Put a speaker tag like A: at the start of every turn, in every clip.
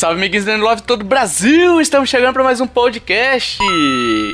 A: Salve, amiguinhos do Love todo o Brasil! Estamos chegando para mais um podcast.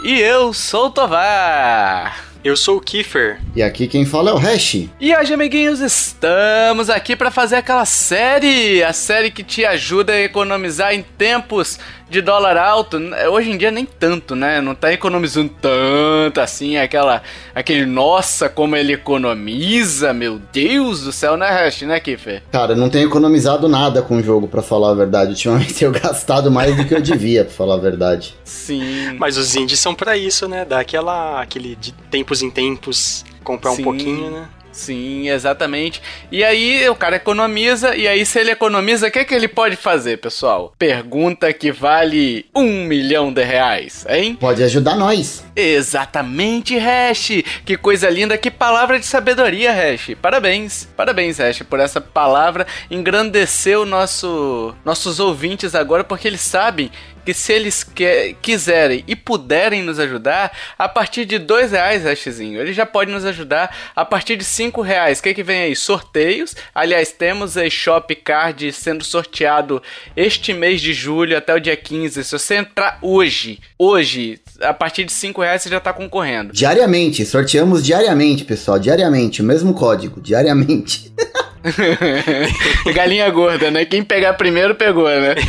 A: E eu sou o Tovar.
B: Eu sou o Kiefer.
C: E aqui quem fala é o Hash.
A: E hoje, amiguinhos, estamos aqui para fazer aquela série, a série que te ajuda a economizar em tempos de dólar alto, hoje em dia nem tanto, né? Não tá economizando tanto assim, aquela aquele nossa, como ele economiza, meu Deus do céu, né, Hash, né, Kiffer?
C: Cara, eu não tenho economizado nada com o jogo, para falar a verdade. Ultimamente tenho gastado mais do que eu devia, pra falar a verdade.
B: Sim. Mas os indies são para isso, né? Dar aquela aquele de tempos em tempos comprar Sim. um pouquinho, né?
A: Sim, exatamente. E aí o cara economiza, e aí se ele economiza, o que, que ele pode fazer, pessoal? Pergunta que vale um milhão de reais, hein?
C: Pode ajudar nós.
A: Exatamente, Hash! Que coisa linda, que palavra de sabedoria, Hash! Parabéns, parabéns, Hash, por essa palavra. Engrandeceu nosso, nossos ouvintes agora, porque eles sabem que se eles que, quiserem e puderem nos ajudar, a partir de dois reais, Hashzinho, ele já pode nos ajudar a partir de cinco reais. O que, que vem aí? Sorteios. Aliás, temos a Shop Card sendo sorteado este mês de julho até o dia 15. Se você entrar hoje, hoje, a partir de cinco reais você já está concorrendo.
C: Diariamente, sorteamos diariamente, pessoal, diariamente, o mesmo código, diariamente.
A: Galinha gorda, né? Quem pegar primeiro pegou, né?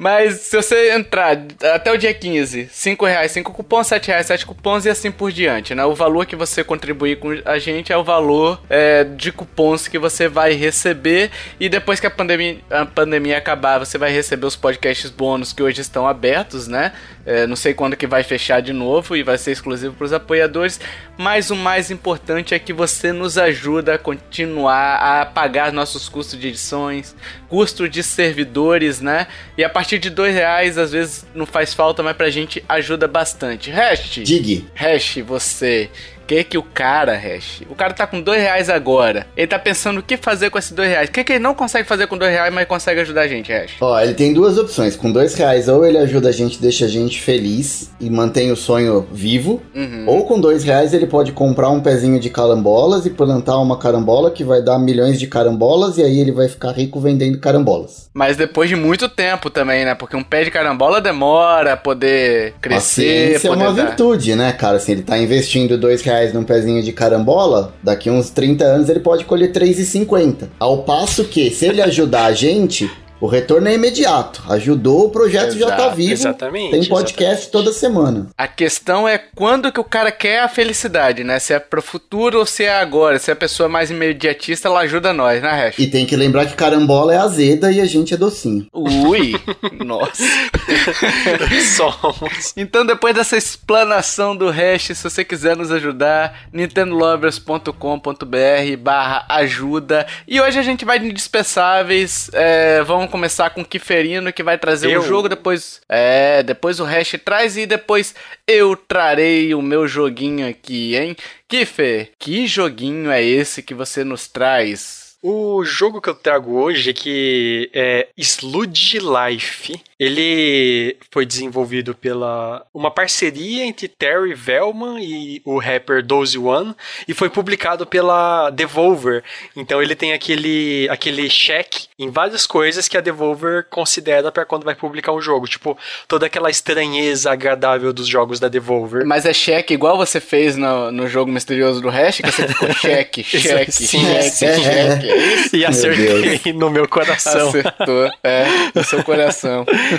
A: Mas se você entrar até o dia 15, 5 reais, 5 cupons, 7 reais, 7 cupons e assim por diante, né? O valor que você contribuir com a gente é o valor é, de cupons que você vai receber e depois que a pandemia, a pandemia acabar, você vai receber os podcasts bônus que hoje estão abertos, né? É, não sei quando que vai fechar de novo e vai ser exclusivo para os apoiadores, mas o mais importante é que você nos ajuda a continuar a pagar nossos custos de edições, custo de servidores, né? E a partir de dois reais, às vezes não faz falta, mas pra gente ajuda bastante. Hash.
C: Dig.
A: Hash, você que que o cara, Hash, o cara tá com dois reais agora, ele tá pensando o que fazer com esses dois reais. O que, que ele não consegue fazer com dois reais, mas consegue ajudar a gente, Hash?
C: Ó, ele tem duas opções. Com dois reais, ou ele ajuda a gente, deixa a gente feliz e mantém o sonho vivo, uhum. ou com dois reais ele pode comprar um pezinho de carambolas e plantar uma carambola que vai dar milhões de carambolas e aí ele vai ficar rico vendendo carambolas.
A: Mas depois de muito tempo também, né? Porque um pé de carambola demora a poder crescer.
C: Isso é uma dar... virtude, né, cara? Assim, ele tá investindo dois reais reais num pezinho de carambola, daqui uns 30 anos ele pode colher 3,50. Ao passo que, se ele ajudar a gente, o retorno é imediato. Ajudou, o projeto Exato, já tá vivo.
B: Exatamente.
C: Tem podcast
B: exatamente.
C: toda semana.
A: A questão é quando que o cara quer a felicidade, né? Se é pro futuro ou se é agora. Se é a pessoa mais imediatista, ela ajuda nós, né, Hash?
C: E tem que lembrar que carambola é azeda e a gente é docinho.
A: Ui! nossa. Somos. Então, depois dessa explanação do Hash, se você quiser nos ajudar, nintendolovers.com.br barra ajuda. E hoje a gente vai de indispensáveis. É, vamos começar com o Kiferino, que vai trazer o um jogo, depois. É, depois o Hash traz e depois eu trarei o meu joguinho aqui, hein? Kifer, que joguinho é esse que você nos traz?
B: O jogo que eu trago hoje, que é Sludge Life, ele foi desenvolvido pela uma parceria entre Terry Velman e o rapper Dozy One e foi publicado pela Devolver. Então ele tem aquele aquele cheque em várias coisas que a Devolver considera para quando vai publicar um jogo, tipo toda aquela estranheza agradável dos jogos da Devolver.
A: Mas é cheque igual você fez no, no jogo misterioso do Hash, que você ficou cheque, cheque, cheque, cheque.
B: E acertei no meu coração.
A: Acertou, é, no seu coração.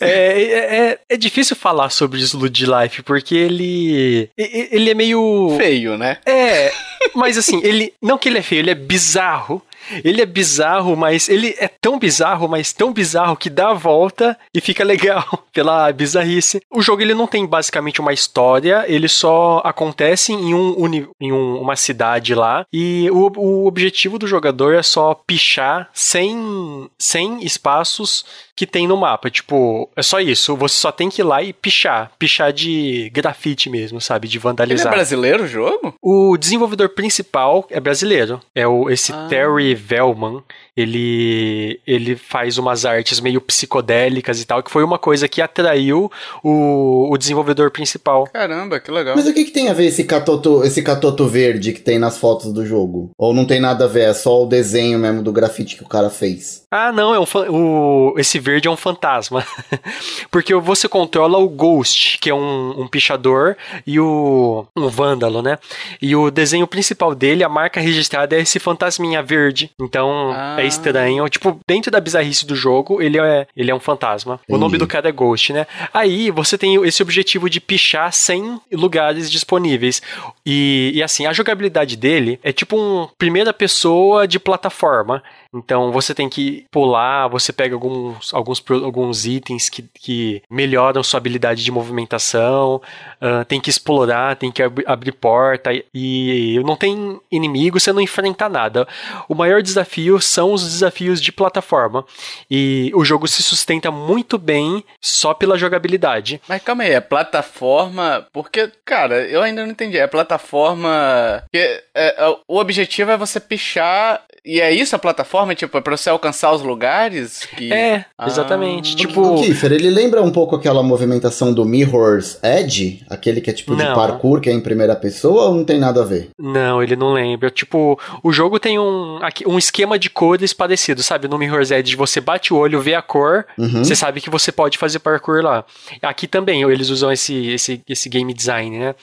B: É, é, é, é, difícil falar sobre Sludge Life, porque ele. Ele é meio.
A: Feio, né?
B: É. Mas assim, ele. Não que ele é feio, ele é bizarro. Ele é bizarro, mas ele é tão bizarro, mas tão bizarro que dá a volta e fica legal pela bizarrice. O jogo ele não tem basicamente uma história, ele só acontece em, um, em um, uma cidade lá e o, o objetivo do jogador é só pichar sem, sem espaços que tem no mapa. Tipo, é só isso. Você só tem que ir lá e pichar. Pichar de grafite mesmo, sabe? De vandalizar.
A: Ele é brasileiro o jogo?
B: O desenvolvedor principal é brasileiro. É o, esse ah. Terry Velman. Ele, ele faz umas artes meio psicodélicas e tal, que foi uma coisa que atraiu o, o desenvolvedor principal.
A: Caramba, que legal.
C: Mas o que, que tem a ver esse catoto, esse catoto verde que tem nas fotos do jogo? Ou não tem nada a ver, é só o desenho mesmo do grafite que o cara fez?
B: Ah, não, é um, o, esse verde é um fantasma. Porque você controla o Ghost, que é um, um pichador, e o. um vândalo, né? E o desenho principal dele, a marca registrada é esse fantasminha verde. Então
A: Ah.
B: é estranho. Tipo, dentro da bizarrice do jogo, ele é, ele é um fantasma. O nome do cara é Ghost, né? Aí você tem esse objetivo de pichar 100 lugares disponíveis. E, e assim, a jogabilidade dele é tipo um primeira pessoa de plataforma. Então você tem que pular, você pega alguns, alguns, alguns itens que, que melhoram sua habilidade de movimentação, ah, tem que explorar, tem que ab- abrir porta e não tem inimigo, você não enfrenta nada. O maior desafio são os desafios de plataforma. E o jogo se sustenta muito bem só pela jogabilidade.
A: Mas calma aí, é plataforma. Porque, cara, eu ainda não entendi. É plataforma. É, é, o objetivo é você pichar. E é isso a plataforma? Tipo, é pra você alcançar os lugares? Que...
B: É,
A: Ah.
B: exatamente.
C: O
B: tipo.
C: Kiefer, ele lembra um pouco aquela movimentação do Mirror's Edge? Aquele que é tipo de
B: Não.
C: parkour, que é em primeira pessoa, ou não tem nada a ver?
B: Não, ele não lembra. Tipo, o jogo tem um, um esquema de cores parecido, sabe? No Mirror's Edge você bate o olho, vê a cor,
C: Uhum.
B: você sabe que você pode fazer parkour lá. Aqui também eles usam esse, esse, esse game design, né?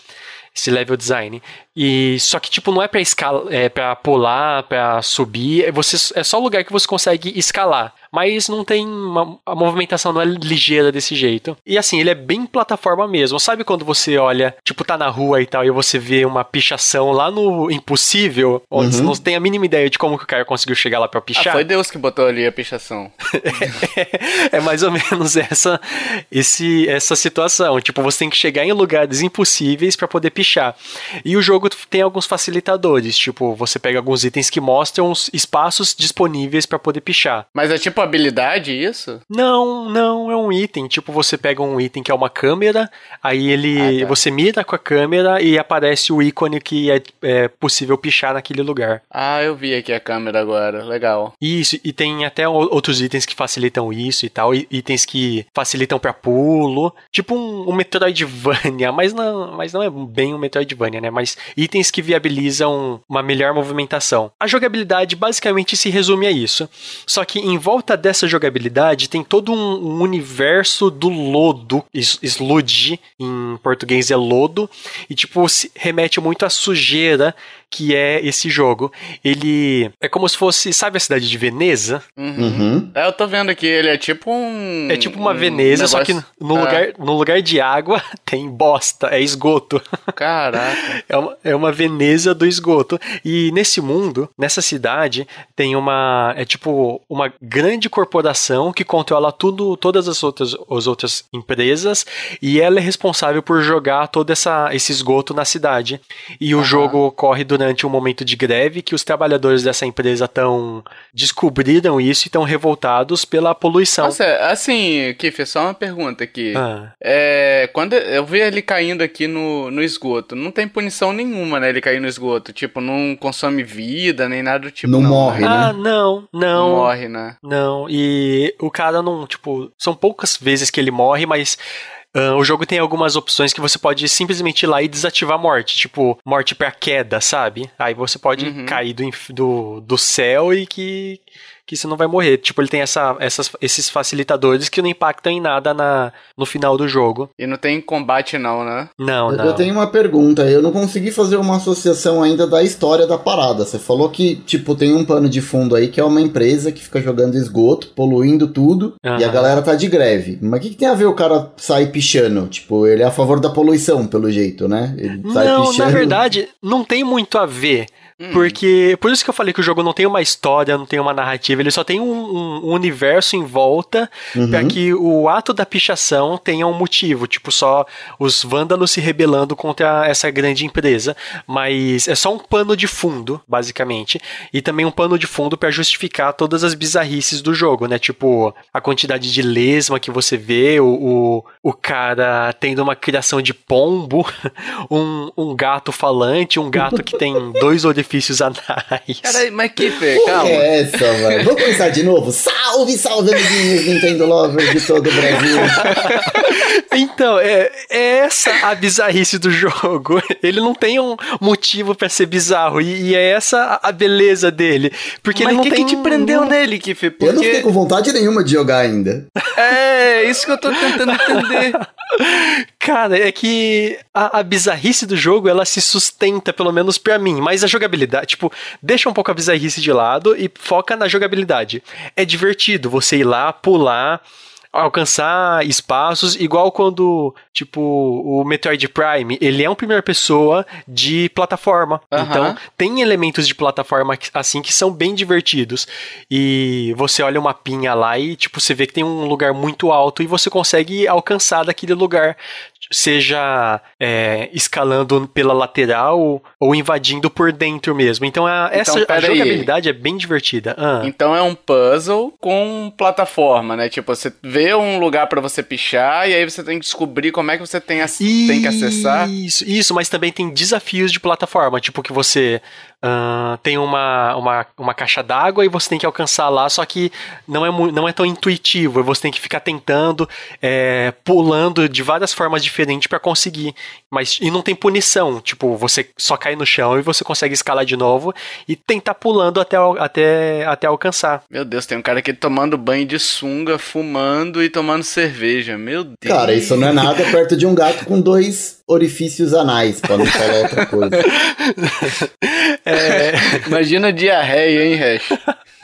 B: Esse level design. E só que tipo não é para escala, é para pular, para subir, é você é só o lugar que você consegue escalar. Mas não tem uma, a movimentação não é ligeira desse jeito. E assim, ele é bem plataforma mesmo. Sabe quando você olha, tipo tá na rua e tal e você vê uma pichação lá no impossível, onde
C: Uhum.
B: você não tem a mínima ideia de como que o cara conseguiu chegar lá para
A: Ah,
B: pichar?
A: foi Deus que botou ali a pichação.
B: é mais ou menos essa esse, essa situação. Tipo, você tem que chegar em lugares impossíveis para poder pichar. E o jogo tem alguns facilitadores, tipo, você pega alguns itens que mostram os espaços disponíveis para poder pichar.
A: Mas é tipo habilidade isso?
B: Não, não, é um item. Tipo, você pega um item que é uma câmera, aí ele
A: Ah, tá.
B: você mira com a câmera e aparece o ícone que é, é possível pichar naquele lugar.
A: Ah, eu vi aqui a câmera agora. Legal.
B: Isso, e tem até outros itens que facilitam isso e tal, itens que facilitam pra pulo, tipo um, um Metroidvania, mas não, mas não é bem um Metroidvania, né? Mas itens que viabilizam uma melhor movimentação. A jogabilidade basicamente se resume a isso. Só que em volta dessa jogabilidade tem todo um, universo do lodo, sludge, em português é lodo, e tipo se remete muito à sujeira que é esse jogo. Ele é como se fosse, sabe a cidade de Veneza?
A: Uhum.
C: Uhum.
A: É, eu tô vendo aqui, ele é tipo um.
B: É tipo uma
A: um
B: Veneza, só que
A: negócio-
B: no,
A: É.
B: lugar, no lugar de água tem bosta, é esgoto.
A: Caraca.
B: É uma, é uma Veneza do esgoto. E nesse mundo, nessa cidade, tem uma. É tipo uma grande corporação que controla tudo, todas as outras, as outras empresas, e ela é responsável por jogar todo essa, esse esgoto na cidade. E o
A: Aham.
B: jogo ocorre durante um momento de greve que os trabalhadores dessa empresa estão descobriram isso e estão revoltados pela poluição.
A: Nossa, assim, Kiffer, só uma pergunta aqui.
B: Ah.
A: É, quando eu vi ele caindo aqui no, no esgoto, não tem punição nenhuma, né? Ele cair no esgoto. Tipo, não consome vida, nem nada do tipo.
C: Não
A: Não,
C: morre,
A: né?
C: né?
B: Ah, não,
A: Não
B: não.
A: morre, né?
B: Não, e o cara não, tipo, são poucas vezes que ele morre, mas ah, o jogo tem algumas opções que você pode simplesmente ir lá e desativar a morte, tipo, morte pra queda, sabe? Aí você pode
A: Uhum.
B: cair do, do, do céu e que, que você não vai morrer. Tipo, ele tem essa, essas, esses facilitadores que não impactam em nada na, no final do jogo.
A: E não tem combate, não, né?
B: Não,
C: Eu-
B: não.
C: Eu tenho uma pergunta, eu não consegui fazer uma associação ainda da história da parada. Você falou que, tipo, tem um pano de fundo aí que é uma empresa que fica jogando esgoto, poluindo tudo, e a galera tá de greve. Mas o que, que tem a ver o cara sair pichando? Tipo, ele é a favor da poluição, pelo jeito, né? Ele sai
B: Não,
C: pichando.
B: na verdade, não tem muito a ver.
A: Hum.
B: Porque. Por isso que eu falei que o jogo não tem uma história, não tem uma narrativa, ele só tem um, um- um universo em volta
C: Uhum.
B: pra que o ato da pichação tenha um motivo. Tipo, só os vândalos se rebelando contra essa grande empresa. Mas é só um pano de fundo, basicamente. E também um pano de fundo pra justificar todas as bizarrices do jogo, né? Tipo, a quantidade de lesma que você vê, o, o, o cara tendo uma criação de pombo, um, um gato falante, um gato que tem dois orifícios orifícios anais.
A: Cara, mas que calma.
C: É essa, velho. Vamos começar de novo. Salve, salve, amiguinhos Nintendo Lovers de todo o Brasil.
B: então, é, é, essa a bizarrice do jogo. Ele não tem um motivo para ser bizarro. E, e, é essa a beleza dele. Porque
A: mas
B: ele não
A: que
B: tem.
A: que te prendeu nele, Kiff? Porque...
C: Eu não fiquei com vontade nenhuma de jogar ainda.
A: É, isso que eu tô tentando entender.
B: Cara, é que a, a, bizarrice do jogo, ela se sustenta, pelo menos pra mim. Mas a jogabilidade, tipo, deixa um pouco a bizarrice de lado e foca na jogabilidade. É divertido você ir lá, pular alcançar espaços, igual quando, tipo, o Metroid Prime, ele é um primeira pessoa de plataforma. Então, tem elementos de plataforma assim que são bem divertidos. E você olha uma pinha lá e, tipo, você vê que tem um lugar muito alto e você consegue alcançar daquele lugar seja é, escalando pela lateral ou invadindo por dentro mesmo. Então, a, então, essa a jogabilidade é bem divertida.
A: Ah. Então é um puzzle com plataforma, né? Tipo, você vê um lugar para você pichar e aí você tem que descobrir como é que você tem, a, tem que acessar.
B: Isso, isso, mas também tem desafios de plataforma, tipo que você Uh, tem uma, uma, uma caixa d'água e você tem que alcançar lá, só que não é, não é tão intuitivo. Você tem que ficar tentando, é, pulando de várias formas diferentes para conseguir. Mas e não tem punição. Tipo, você só cai no chão e você consegue escalar de novo e tentar pulando até, até, até alcançar.
A: Meu Deus, tem um cara aqui tomando banho de sunga, fumando e tomando cerveja. Meu Deus.
C: Cara, isso não é nada perto de um gato com dois orifícios anais, pra não falar outra coisa.
A: É... Imagina diarreia, hein, Hash?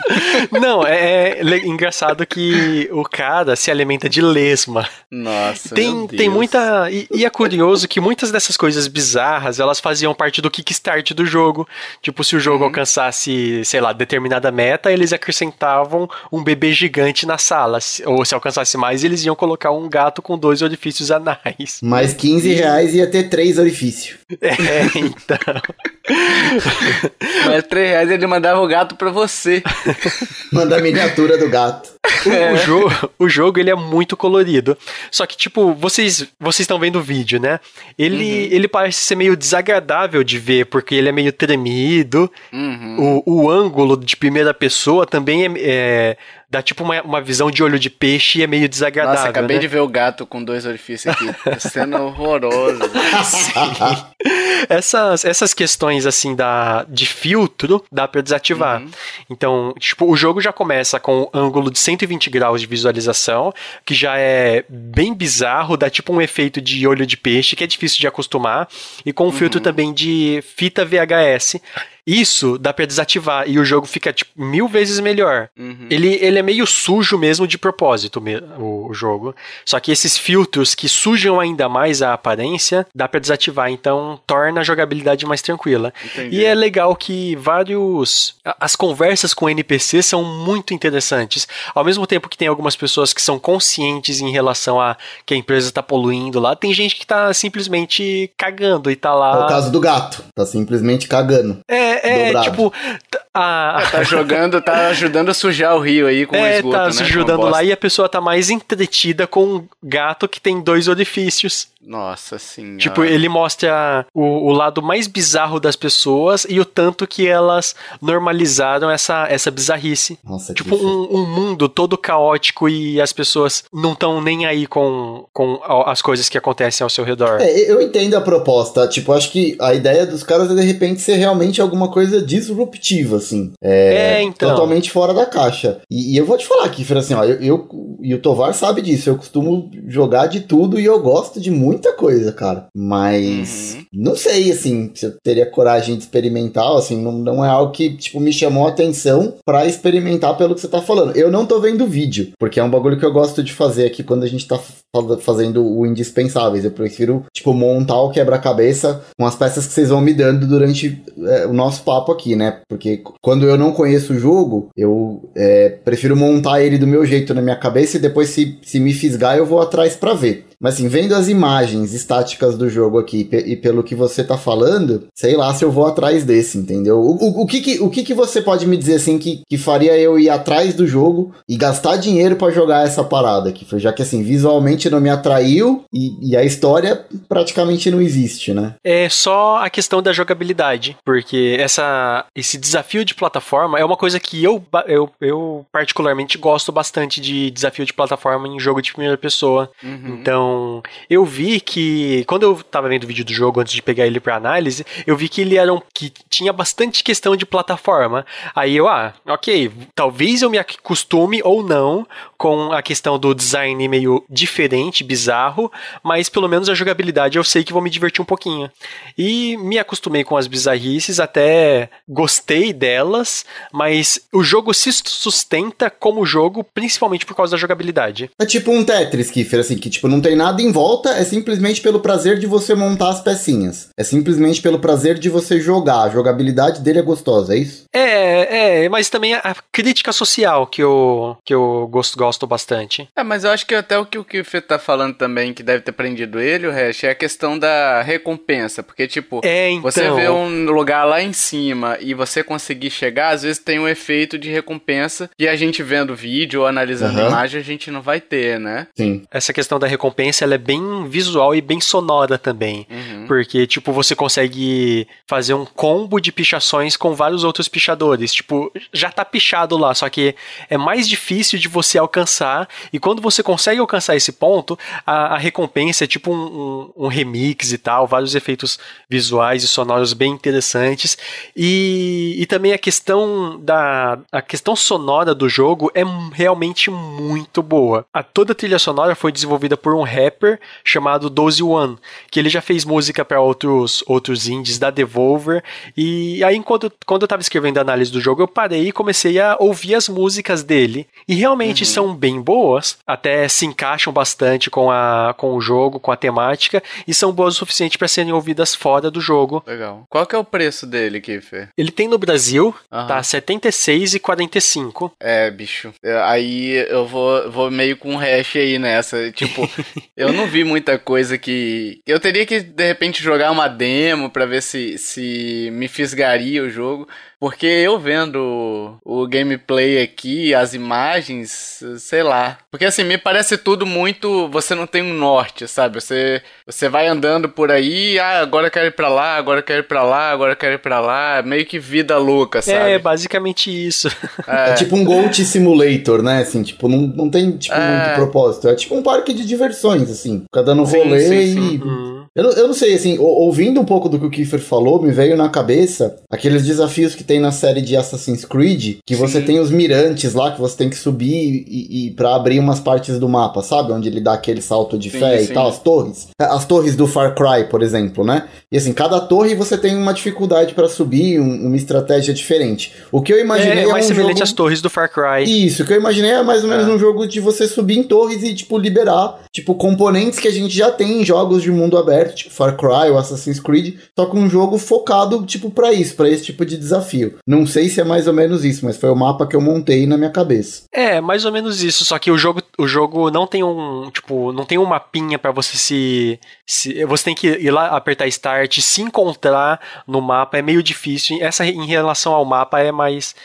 B: Não, é, é, engraçado que o cara se alimenta de lesma.
A: Nossa,
B: tem, tem muita. E, e, é curioso que muitas dessas coisas bizarras elas faziam parte do kickstart do jogo. Tipo, se o jogo uhum. alcançasse, sei lá, determinada meta, eles acrescentavam um bebê gigante na sala. Ou se alcançasse mais, eles iam colocar um gato com dois orifícios anais.
C: Mais 15 reais ia ter três orifícios.
B: É, então.
A: Mas 3 reais ele mandava o gato pra você.
C: Manda a miniatura do gato.
B: O, é. o, jogo, o jogo ele é muito colorido. Só que, tipo, vocês vocês estão vendo o vídeo, né? Ele, uhum. ele parece ser meio desagradável de ver, porque ele é meio tremido. Uhum. O, o ângulo de primeira pessoa também é, é dá tipo uma, uma visão de olho de peixe e é meio desagradável. Nossa,
A: acabei
B: né?
A: de ver o gato com dois orifícios aqui. Tá sendo horroroso.
B: essas, essas questões, assim, da, de filtro, dá pra desativar. Uhum. Então, tipo, o jogo já começa com um ângulo de 120 graus de visualização, que já é bem bizarro, dá tipo um efeito de olho de peixe, que é difícil de acostumar, e com um uhum. filtro também de fita VHS, isso dá pra desativar e o jogo fica tipo, mil vezes melhor. Uhum. Ele, ele é meio sujo mesmo de propósito, o, o, jogo. Só que esses filtros que sujam ainda mais a aparência, dá pra desativar. Então torna a jogabilidade mais tranquila. Entendi. E é legal que vários. As conversas com NPC são muito interessantes. Ao mesmo tempo que tem algumas pessoas que são conscientes em relação a que a empresa tá poluindo lá, tem gente que tá simplesmente cagando e tá lá.
C: É o caso do gato. Tá simplesmente cagando.
B: É, é, é tipo.
A: A... É, tá jogando, tá ajudando a sujar o rio aí com é, o esgoto,
B: tá
A: né?
B: se ajudando lá e a pessoa tá mais entretida com um gato que tem dois orifícios.
A: Nossa senhora.
B: Tipo, ele mostra o, o, lado mais bizarro das pessoas e o tanto que elas normalizaram essa, essa bizarrice.
C: Nossa,
B: tipo, um, um, mundo todo caótico e as pessoas não estão nem aí com, com as coisas que acontecem ao seu redor.
C: É, eu entendo a proposta. Tipo, acho que a ideia dos caras é de repente ser realmente alguma coisa disruptiva, assim. É, é então. Totalmente fora da caixa. E, e eu vou te falar aqui, assim, ó, eu, eu, e o Tovar sabe disso, eu costumo jogar de tudo e eu gosto de muita coisa, cara. Mas uhum. não sei, assim, se eu teria coragem de experimentar, assim, não, não é algo que, tipo, me chamou a atenção para experimentar pelo que você tá falando. Eu não tô vendo vídeo, porque é um bagulho que eu gosto de fazer aqui quando a gente tá fazendo o indispensáveis. Eu prefiro, tipo, montar o quebra-cabeça com as peças que vocês vão me dando durante é, o nosso papo aqui, né? Porque quando eu não conheço o jogo, eu é, prefiro montar ele do meu jeito na minha cabeça e depois, se, se me fisgar, eu vou atrás para ver. Mas assim, vendo as imagens estáticas do jogo aqui e pelo que você tá falando, sei lá se eu vou atrás desse, entendeu? O, o, o que, que, o que, que você pode me dizer assim que, que faria eu ir atrás do jogo e gastar dinheiro para jogar essa parada aqui? Já que assim, visualmente não me atraiu e, e a história praticamente não existe, né?
B: É só a questão da jogabilidade, porque essa, esse desafio de plataforma é uma coisa que eu, eu, eu particularmente gosto bastante de desafio de plataforma em jogo de primeira pessoa. Uhum. Então, eu vi que quando eu tava vendo o vídeo do jogo antes de pegar ele para análise, eu vi que ele era um, que tinha bastante questão de plataforma. Aí eu, ah, ok, talvez eu me acostume ou não com a questão do design meio diferente, bizarro, mas pelo menos a jogabilidade eu sei que vou me divertir um pouquinho. E me acostumei com as bizarrices, até gostei delas, mas o jogo se sustenta como jogo principalmente por causa da jogabilidade.
C: É tipo um Tetris, Kiffer, assim, que tipo não tem nada em volta, é simplesmente pelo prazer de você montar as pecinhas. É simplesmente pelo prazer de você jogar. A jogabilidade dele é gostosa, é isso?
B: É, é, mas também a crítica social que eu, que eu gosto, gosto bastante.
A: É, mas eu acho que até o que o Kiffer tá falando também, que deve ter prendido ele, o Hash, é a questão da recompensa. Porque, tipo, é, então... você vê um lugar lá em cima e você conseguir chegar, às vezes tem um efeito de recompensa e a gente vendo vídeo ou analisando uhum. imagem, a gente não vai ter, né?
B: Sim. Essa questão da recompensa, ela é bem visual e bem sonora também. Uhum. Porque, tipo, você consegue fazer um combo de pichações com vários outros pichadores. Tipo, já tá pichado lá, só que é mais difícil de você alcançar. E quando você consegue alcançar esse ponto, a, a recompensa é tipo um, um, um, remix e tal, vários efeitos visuais e sonoros bem interessantes. E, e também a questão da a questão sonora do jogo é realmente muito boa. A toda a trilha sonora foi desenvolvida por um rapper chamado Dozy One, que ele já fez música para outros outros indies da Devolver. E aí, enquanto quando eu tava escrevendo a análise do jogo, eu parei e comecei a ouvir as músicas dele. E realmente uhum. são bem boas, até se encaixam bastante com, a, com o jogo, com a temática, e são boas o suficiente para serem ouvidas fora do jogo.
A: Legal. Qual que é o preço dele, Kiffer?
B: Ele tem no Brasil, uhum. tá 76,45.
A: É, bicho. Aí eu vou, vou meio com um hash aí nessa. Tipo, eu não vi muita coisa que. Eu teria que, de repente, jogar uma demo para ver se, se me fisgaria o jogo. Porque eu vendo o gameplay aqui, as imagens, sei lá. Porque assim, me parece tudo muito. Você não tem um norte, sabe? Você, você vai andando por aí, ah, agora eu quero ir pra lá, agora eu quero ir pra lá, agora eu quero ir pra lá. Meio que vida louca, sabe?
B: É, basicamente isso.
C: É, é tipo um Gold Simulator, né? Assim, tipo, não, não tem tipo, é... muito propósito. É tipo um parque de diversões, assim. Fica dando rolê sim, sim, sim. e. Uhum. Eu, não, eu não sei, assim, ouvindo um pouco do que o Kiefer falou, me veio na cabeça aqueles desafios que tem na série de Assassin's Creed, que Sim. você tem os mirantes lá, que você tem que subir e, e para abrir umas partes do mapa, sabe? Onde ele dá aquele salto de sim, fé sim. e tal, as torres. As torres do Far Cry, por exemplo, né? E assim, cada torre você tem uma dificuldade para subir, um, uma estratégia diferente. O que eu imaginei é, é
B: mais
C: um
B: semelhante
C: jogo...
B: às torres do Far Cry.
C: Isso, o que eu imaginei é mais ou menos é. um jogo de você subir em torres e, tipo, liberar, tipo, componentes que a gente já tem em jogos de mundo aberto Far Cry ou Assassin's Creed, só com um jogo focado, tipo, para isso, para esse tipo de desafio. Não sei se é mais ou menos isso, mas foi o mapa que eu montei na minha cabeça.
B: É, mais ou menos isso, só que o jogo, o jogo não tem um, tipo, não tem um mapinha para você se, se, você tem que ir lá apertar start, se encontrar no mapa é meio difícil. Essa em relação ao mapa é mais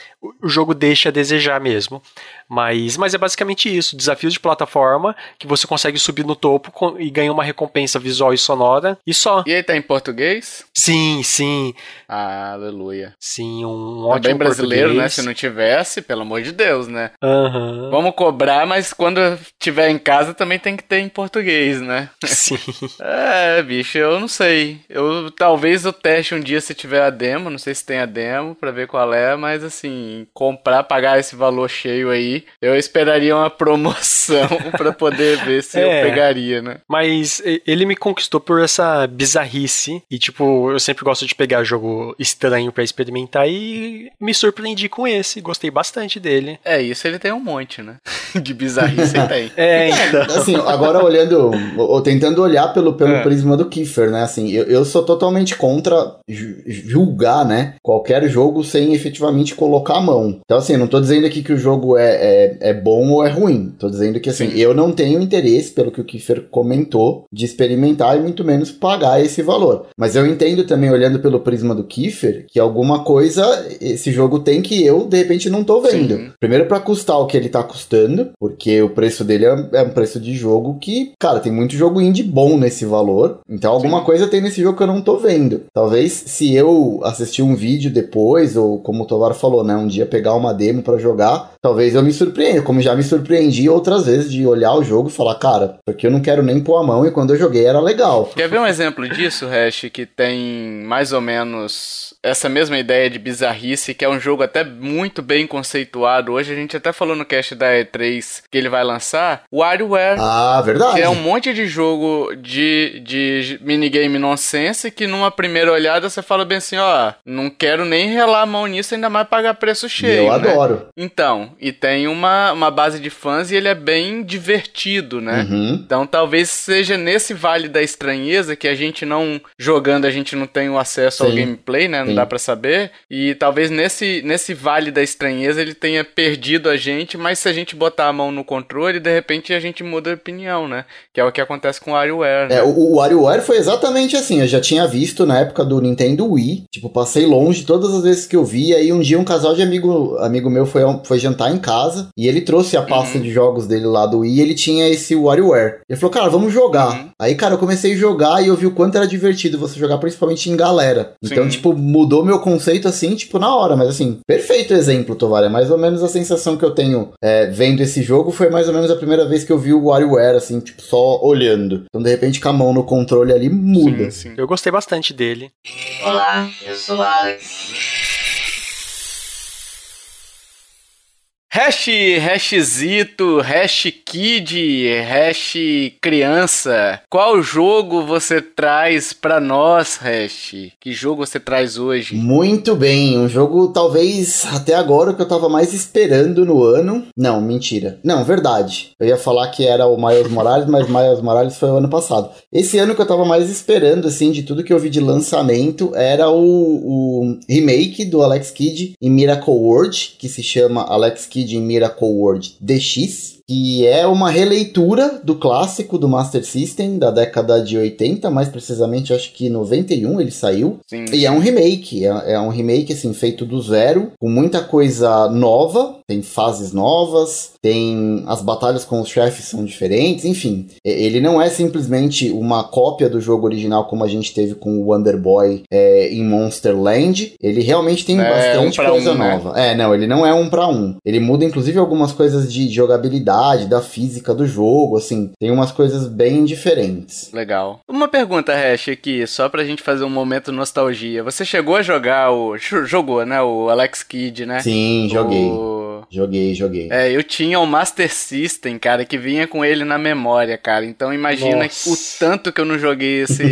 B: o jogo deixa a desejar mesmo. Mas, mas é basicamente isso: desafios de plataforma que você consegue subir no topo e ganha uma recompensa visual e sonora e só.
A: E aí tá em português?
B: Sim, sim.
A: Ah, aleluia.
B: Sim, um ótimo. É
A: bem brasileiro, né? português. né? Se não tivesse, pelo amor de Deus, né?
B: Uhum.
A: Vamos cobrar, mas quando tiver em casa também tem que ter em português, né?
B: Sim.
A: é, bicho, eu não sei. Eu talvez eu teste um dia se tiver a demo, não sei se tem a demo pra ver qual é, mas assim, comprar, pagar esse valor cheio aí eu esperaria uma promoção para poder ver se é, eu pegaria, né?
B: Mas ele me conquistou por essa bizarrice. E, tipo, eu sempre gosto de pegar jogo estranho para experimentar e me surpreendi com esse. Gostei bastante dele.
A: É, isso ele tem um monte, né? De bizarrice ele tem.
B: É, então.
C: Assim, agora olhando, ou tentando olhar pelo, pelo é. prisma do Kiefer, né? Assim, eu, eu sou totalmente contra julgar, né? Qualquer jogo sem efetivamente colocar mão. Então, assim, não tô dizendo aqui que o jogo é, é, é bom ou é ruim. Tô dizendo que, assim, Sim. eu não tenho interesse, pelo que o Kiefer comentou, de experimentar e muito menos pagar esse valor. Mas eu entendo também, olhando pelo prisma do Kiefer, que alguma coisa esse jogo tem que eu, de repente, não tô vendo. Sim. Primeiro, para custar o que ele tá custando, porque o preço dele é, é, um preço de jogo que, cara, tem muito jogo indie bom nesse valor. Então, alguma Sim. coisa tem nesse jogo que eu não tô vendo. Talvez, se eu assistir um vídeo depois, ou como o Tovar falou, né, um dia pegar uma demo para jogar, talvez eu me surpreenda, como já me surpreendi outras vezes de olhar o jogo e falar, cara, porque eu não quero nem pôr a mão e quando eu joguei era legal.
A: Quer ver um exemplo disso, Hash, que tem mais ou menos essa mesma ideia de bizarrice, que é um jogo até muito bem conceituado. Hoje a gente até falou no cast da E3 que ele vai lançar, WarioWare.
C: Ah, verdade.
A: Que é um monte de jogo de, de minigame nonsense que numa primeira olhada você fala bem assim, ó, não quero nem relar a mão nisso, ainda mais pagar preço cheio.
C: Eu né? adoro.
A: Então, e tem uma, uma base de fãs e ele é bem divertido, né? Uhum. Então talvez seja nesse Vale da Estranheza que a gente não, jogando, a gente não tem o acesso Sim. ao gameplay, né? Não Dá para saber. E talvez nesse, nesse Vale da Estranheza ele tenha perdido a gente, mas se a gente botar a mão no controle, de repente a gente muda de opinião, né? Que é o que acontece com o WarioWare.
C: Né? É, o, o WarioWare foi exatamente assim. Eu já tinha visto na época do Nintendo Wii. Tipo, passei longe todas as vezes que eu vi. Aí um dia um casal de amigo, amigo meu foi, foi jantar em casa e ele trouxe a pasta uhum. de jogos dele lá do Wii e ele tinha esse WarioWare. Ele falou, cara, vamos jogar. Uhum. Aí, cara, eu comecei a jogar e eu vi o quanto era divertido você jogar, principalmente em galera. Então, Sim. tipo, mudou meu conceito assim, tipo, na hora. Mas assim, perfeito exemplo, Tovar. É mais ou menos a sensação que eu tenho é, vendo esse jogo. Foi mais ou menos a primeira vez que eu vi o WarioWare, assim, tipo, só olhando. Então, de repente, com a mão no controle ali, muda.
B: Sim, sim. Eu gostei bastante dele.
D: Olá, eu sou Alex.
A: Hash, hashzito, hash kid, hash criança. Qual jogo você traz para nós, Hash? Que jogo você traz hoje?
C: Muito bem, um jogo talvez até agora que eu tava mais esperando no ano. Não, mentira. Não, verdade. Eu ia falar que era o Miles Morales, mas Miles Morales foi o ano passado. Esse ano que eu tava mais esperando, assim, de tudo que eu vi de lançamento, era o, o remake do Alex Kidd em Miracle World, que se chama Alex Kidd de Miracle World DX, que é uma releitura do clássico do Master System da década de 80, mais precisamente acho que 91 ele saiu. Sim. E é um remake, é, é, um remake assim feito do zero, com muita coisa nova, tem fases novas, tem as batalhas com os chefes são diferentes, enfim. Ele não é simplesmente uma cópia do jogo original como a gente teve com o Wonder Boy é, em Monster Land. Ele realmente tem é, bastante um coisa um, né? nova. Né? É, não, ele não é um para um. Ele muda inclusive algumas coisas de jogabilidade da física do jogo, assim, tem umas coisas bem diferentes.
A: Legal. Uma pergunta, Hash, aqui, só pra gente fazer um momento nostalgia. Você chegou a jogar o. Jogou, né? O Alex Kidd, né?
C: Sim, joguei. O... Joguei, joguei.
A: É, eu tinha o Master System, cara, que vinha com ele na memória, cara. Então imagina Nossa. o tanto que eu não joguei esse,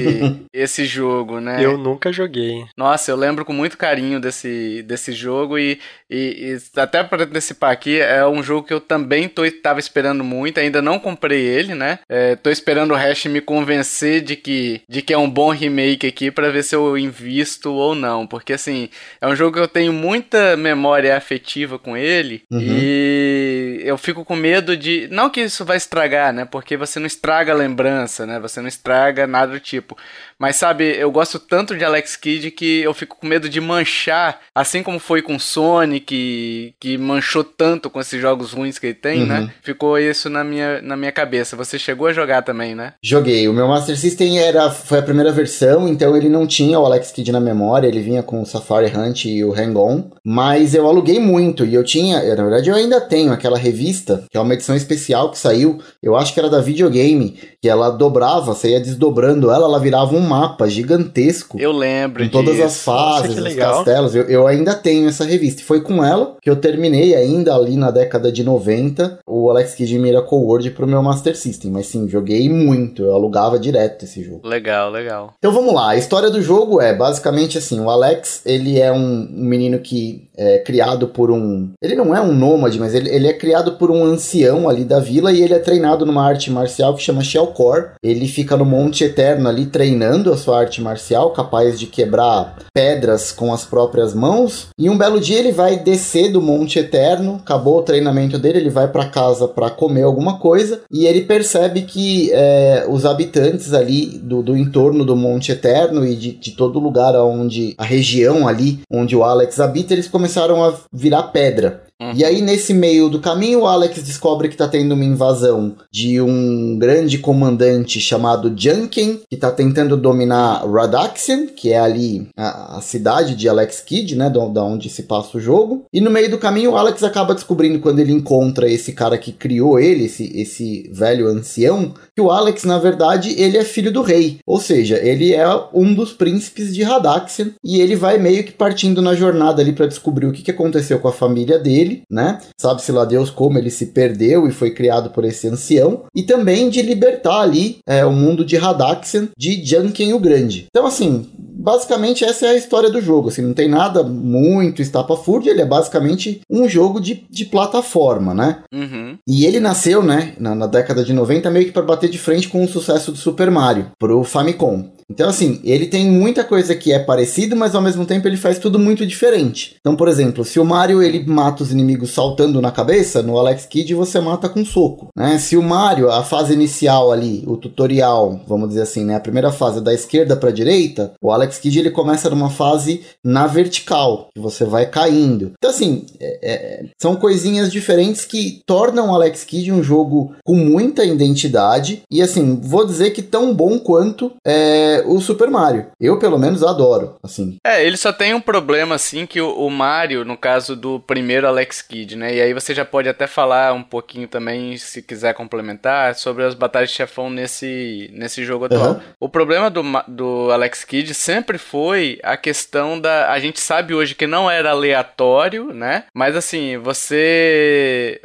A: esse jogo, né?
B: Eu nunca joguei.
A: Nossa, eu lembro com muito carinho desse, desse jogo e, e, e até para antecipar aqui, é um jogo que eu também tô, tava esperando muito, ainda não comprei ele, né? É, tô esperando o Hash me convencer de que, de que é um bom remake aqui para ver se eu invisto ou não, porque assim, é um jogo que eu tenho muita memória afetiva com ele uhum. e eu fico com medo de, não que isso vai estragar, né? Porque você não estraga a lembrança, né? Você não estraga nada do tipo, mas sabe, eu gosto tanto de Alex Kidd que eu fico com medo de manchar, assim como foi com Sonic, que manchou tanto com esses jogos ruins que ele tem, uhum. né? Ficou isso na minha, na minha cabeça. Você chegou a jogar também, né?
C: Joguei. O meu Master System era, foi a primeira versão, então ele não tinha o Alex Kidd na memória, ele vinha com o Safari Hunt e o Hang-On, mas eu aluguei muito e eu tinha, na verdade eu ainda tenho aquela revista, que é uma edição especial que saiu, eu acho que era da videogame, que ela dobrava, você ia desdobrando ela, ela virava um mapa gigantesco.
A: Eu lembro.
C: Com todas disso. as fases, os castelos. Eu, eu, ainda tenho essa revista. E foi com ela que eu terminei ainda ali na década de 90 o Alex Kidd Miracle World pro meu Master System. Mas sim, joguei muito. Eu alugava direto esse jogo.
A: Legal, legal.
C: Então vamos lá. A história do jogo é basicamente assim: o Alex, ele é um menino que é criado por um. Ele não é um nômade, mas ele, ele é criado por um ancião ali da vila e ele é treinado numa arte marcial que chama Shellcore. Ele fica no Monte Eterno ali treinando a sua arte marcial, capaz de quebrar pedras com as próprias mãos. E um belo dia ele vai descer do Monte Eterno, acabou o treinamento dele, ele vai para casa para comer alguma coisa e ele percebe que é, os habitantes ali do, do entorno do Monte Eterno e de, de todo lugar onde a região ali onde o Alex habita, eles começaram a virar pedra. Uhum. E aí, nesse meio do caminho, o Alex descobre que tá tendo uma invasão de um grande comandante chamado Junkin, que tá tentando dominar Radaxian, que é ali a, a cidade de Alex Kidd, né? Da onde se passa o jogo. E no meio do caminho, o Alex acaba descobrindo quando ele encontra esse cara que criou ele, esse, esse velho ancião, que o Alex, na verdade, ele é filho do rei. Ou seja, ele é um dos príncipes de Radaxian. E ele vai meio que partindo na jornada ali para descobrir o que, que aconteceu com a família dele, né? Sabe-se lá Deus como ele se perdeu e foi criado por esse ancião. E também de libertar ali é, o mundo de Radaxian de Janken o Grande. Então, assim, basicamente essa é a história do jogo. Assim, não tem nada muito estapafúrdio, ele é basicamente um jogo de, de plataforma, né? Uhum. E ele nasceu, né, na, na década de 90, meio que para bater de frente com o sucesso do Super Mario pro Famicom. Então, assim, ele tem muita coisa que é parecido, mas ao mesmo tempo ele faz tudo muito diferente. Então, por exemplo, se o Mario ele mata os inimigos saltando na cabeça, no Alex Kidd você mata com soco, né? Se o Mario, a fase inicial ali, o tutorial, vamos dizer assim, né, a primeira fase é da esquerda para direita, o Alex Kidd ele começa numa fase na vertical, que você vai caindo. Então, assim, é, é, são coisinhas diferentes que tornam o Alex Kidd um jogo com muita identidade e, assim, vou dizer que tão bom quanto é, o Super Mario. Eu, pelo menos, adoro, assim.
A: É, ele só tem um problema, assim, que o, o Mario, no caso do primeiro Alex Kidd, né? E aí você já pode até falar um pouquinho também, se quiser complementar, sobre as batalhas de chefão nesse, nesse jogo atual. Uhum. O problema do, do Alex Kidd sempre foi a questão da... A gente sabe hoje que não era aleatório, né? Mas, assim, você...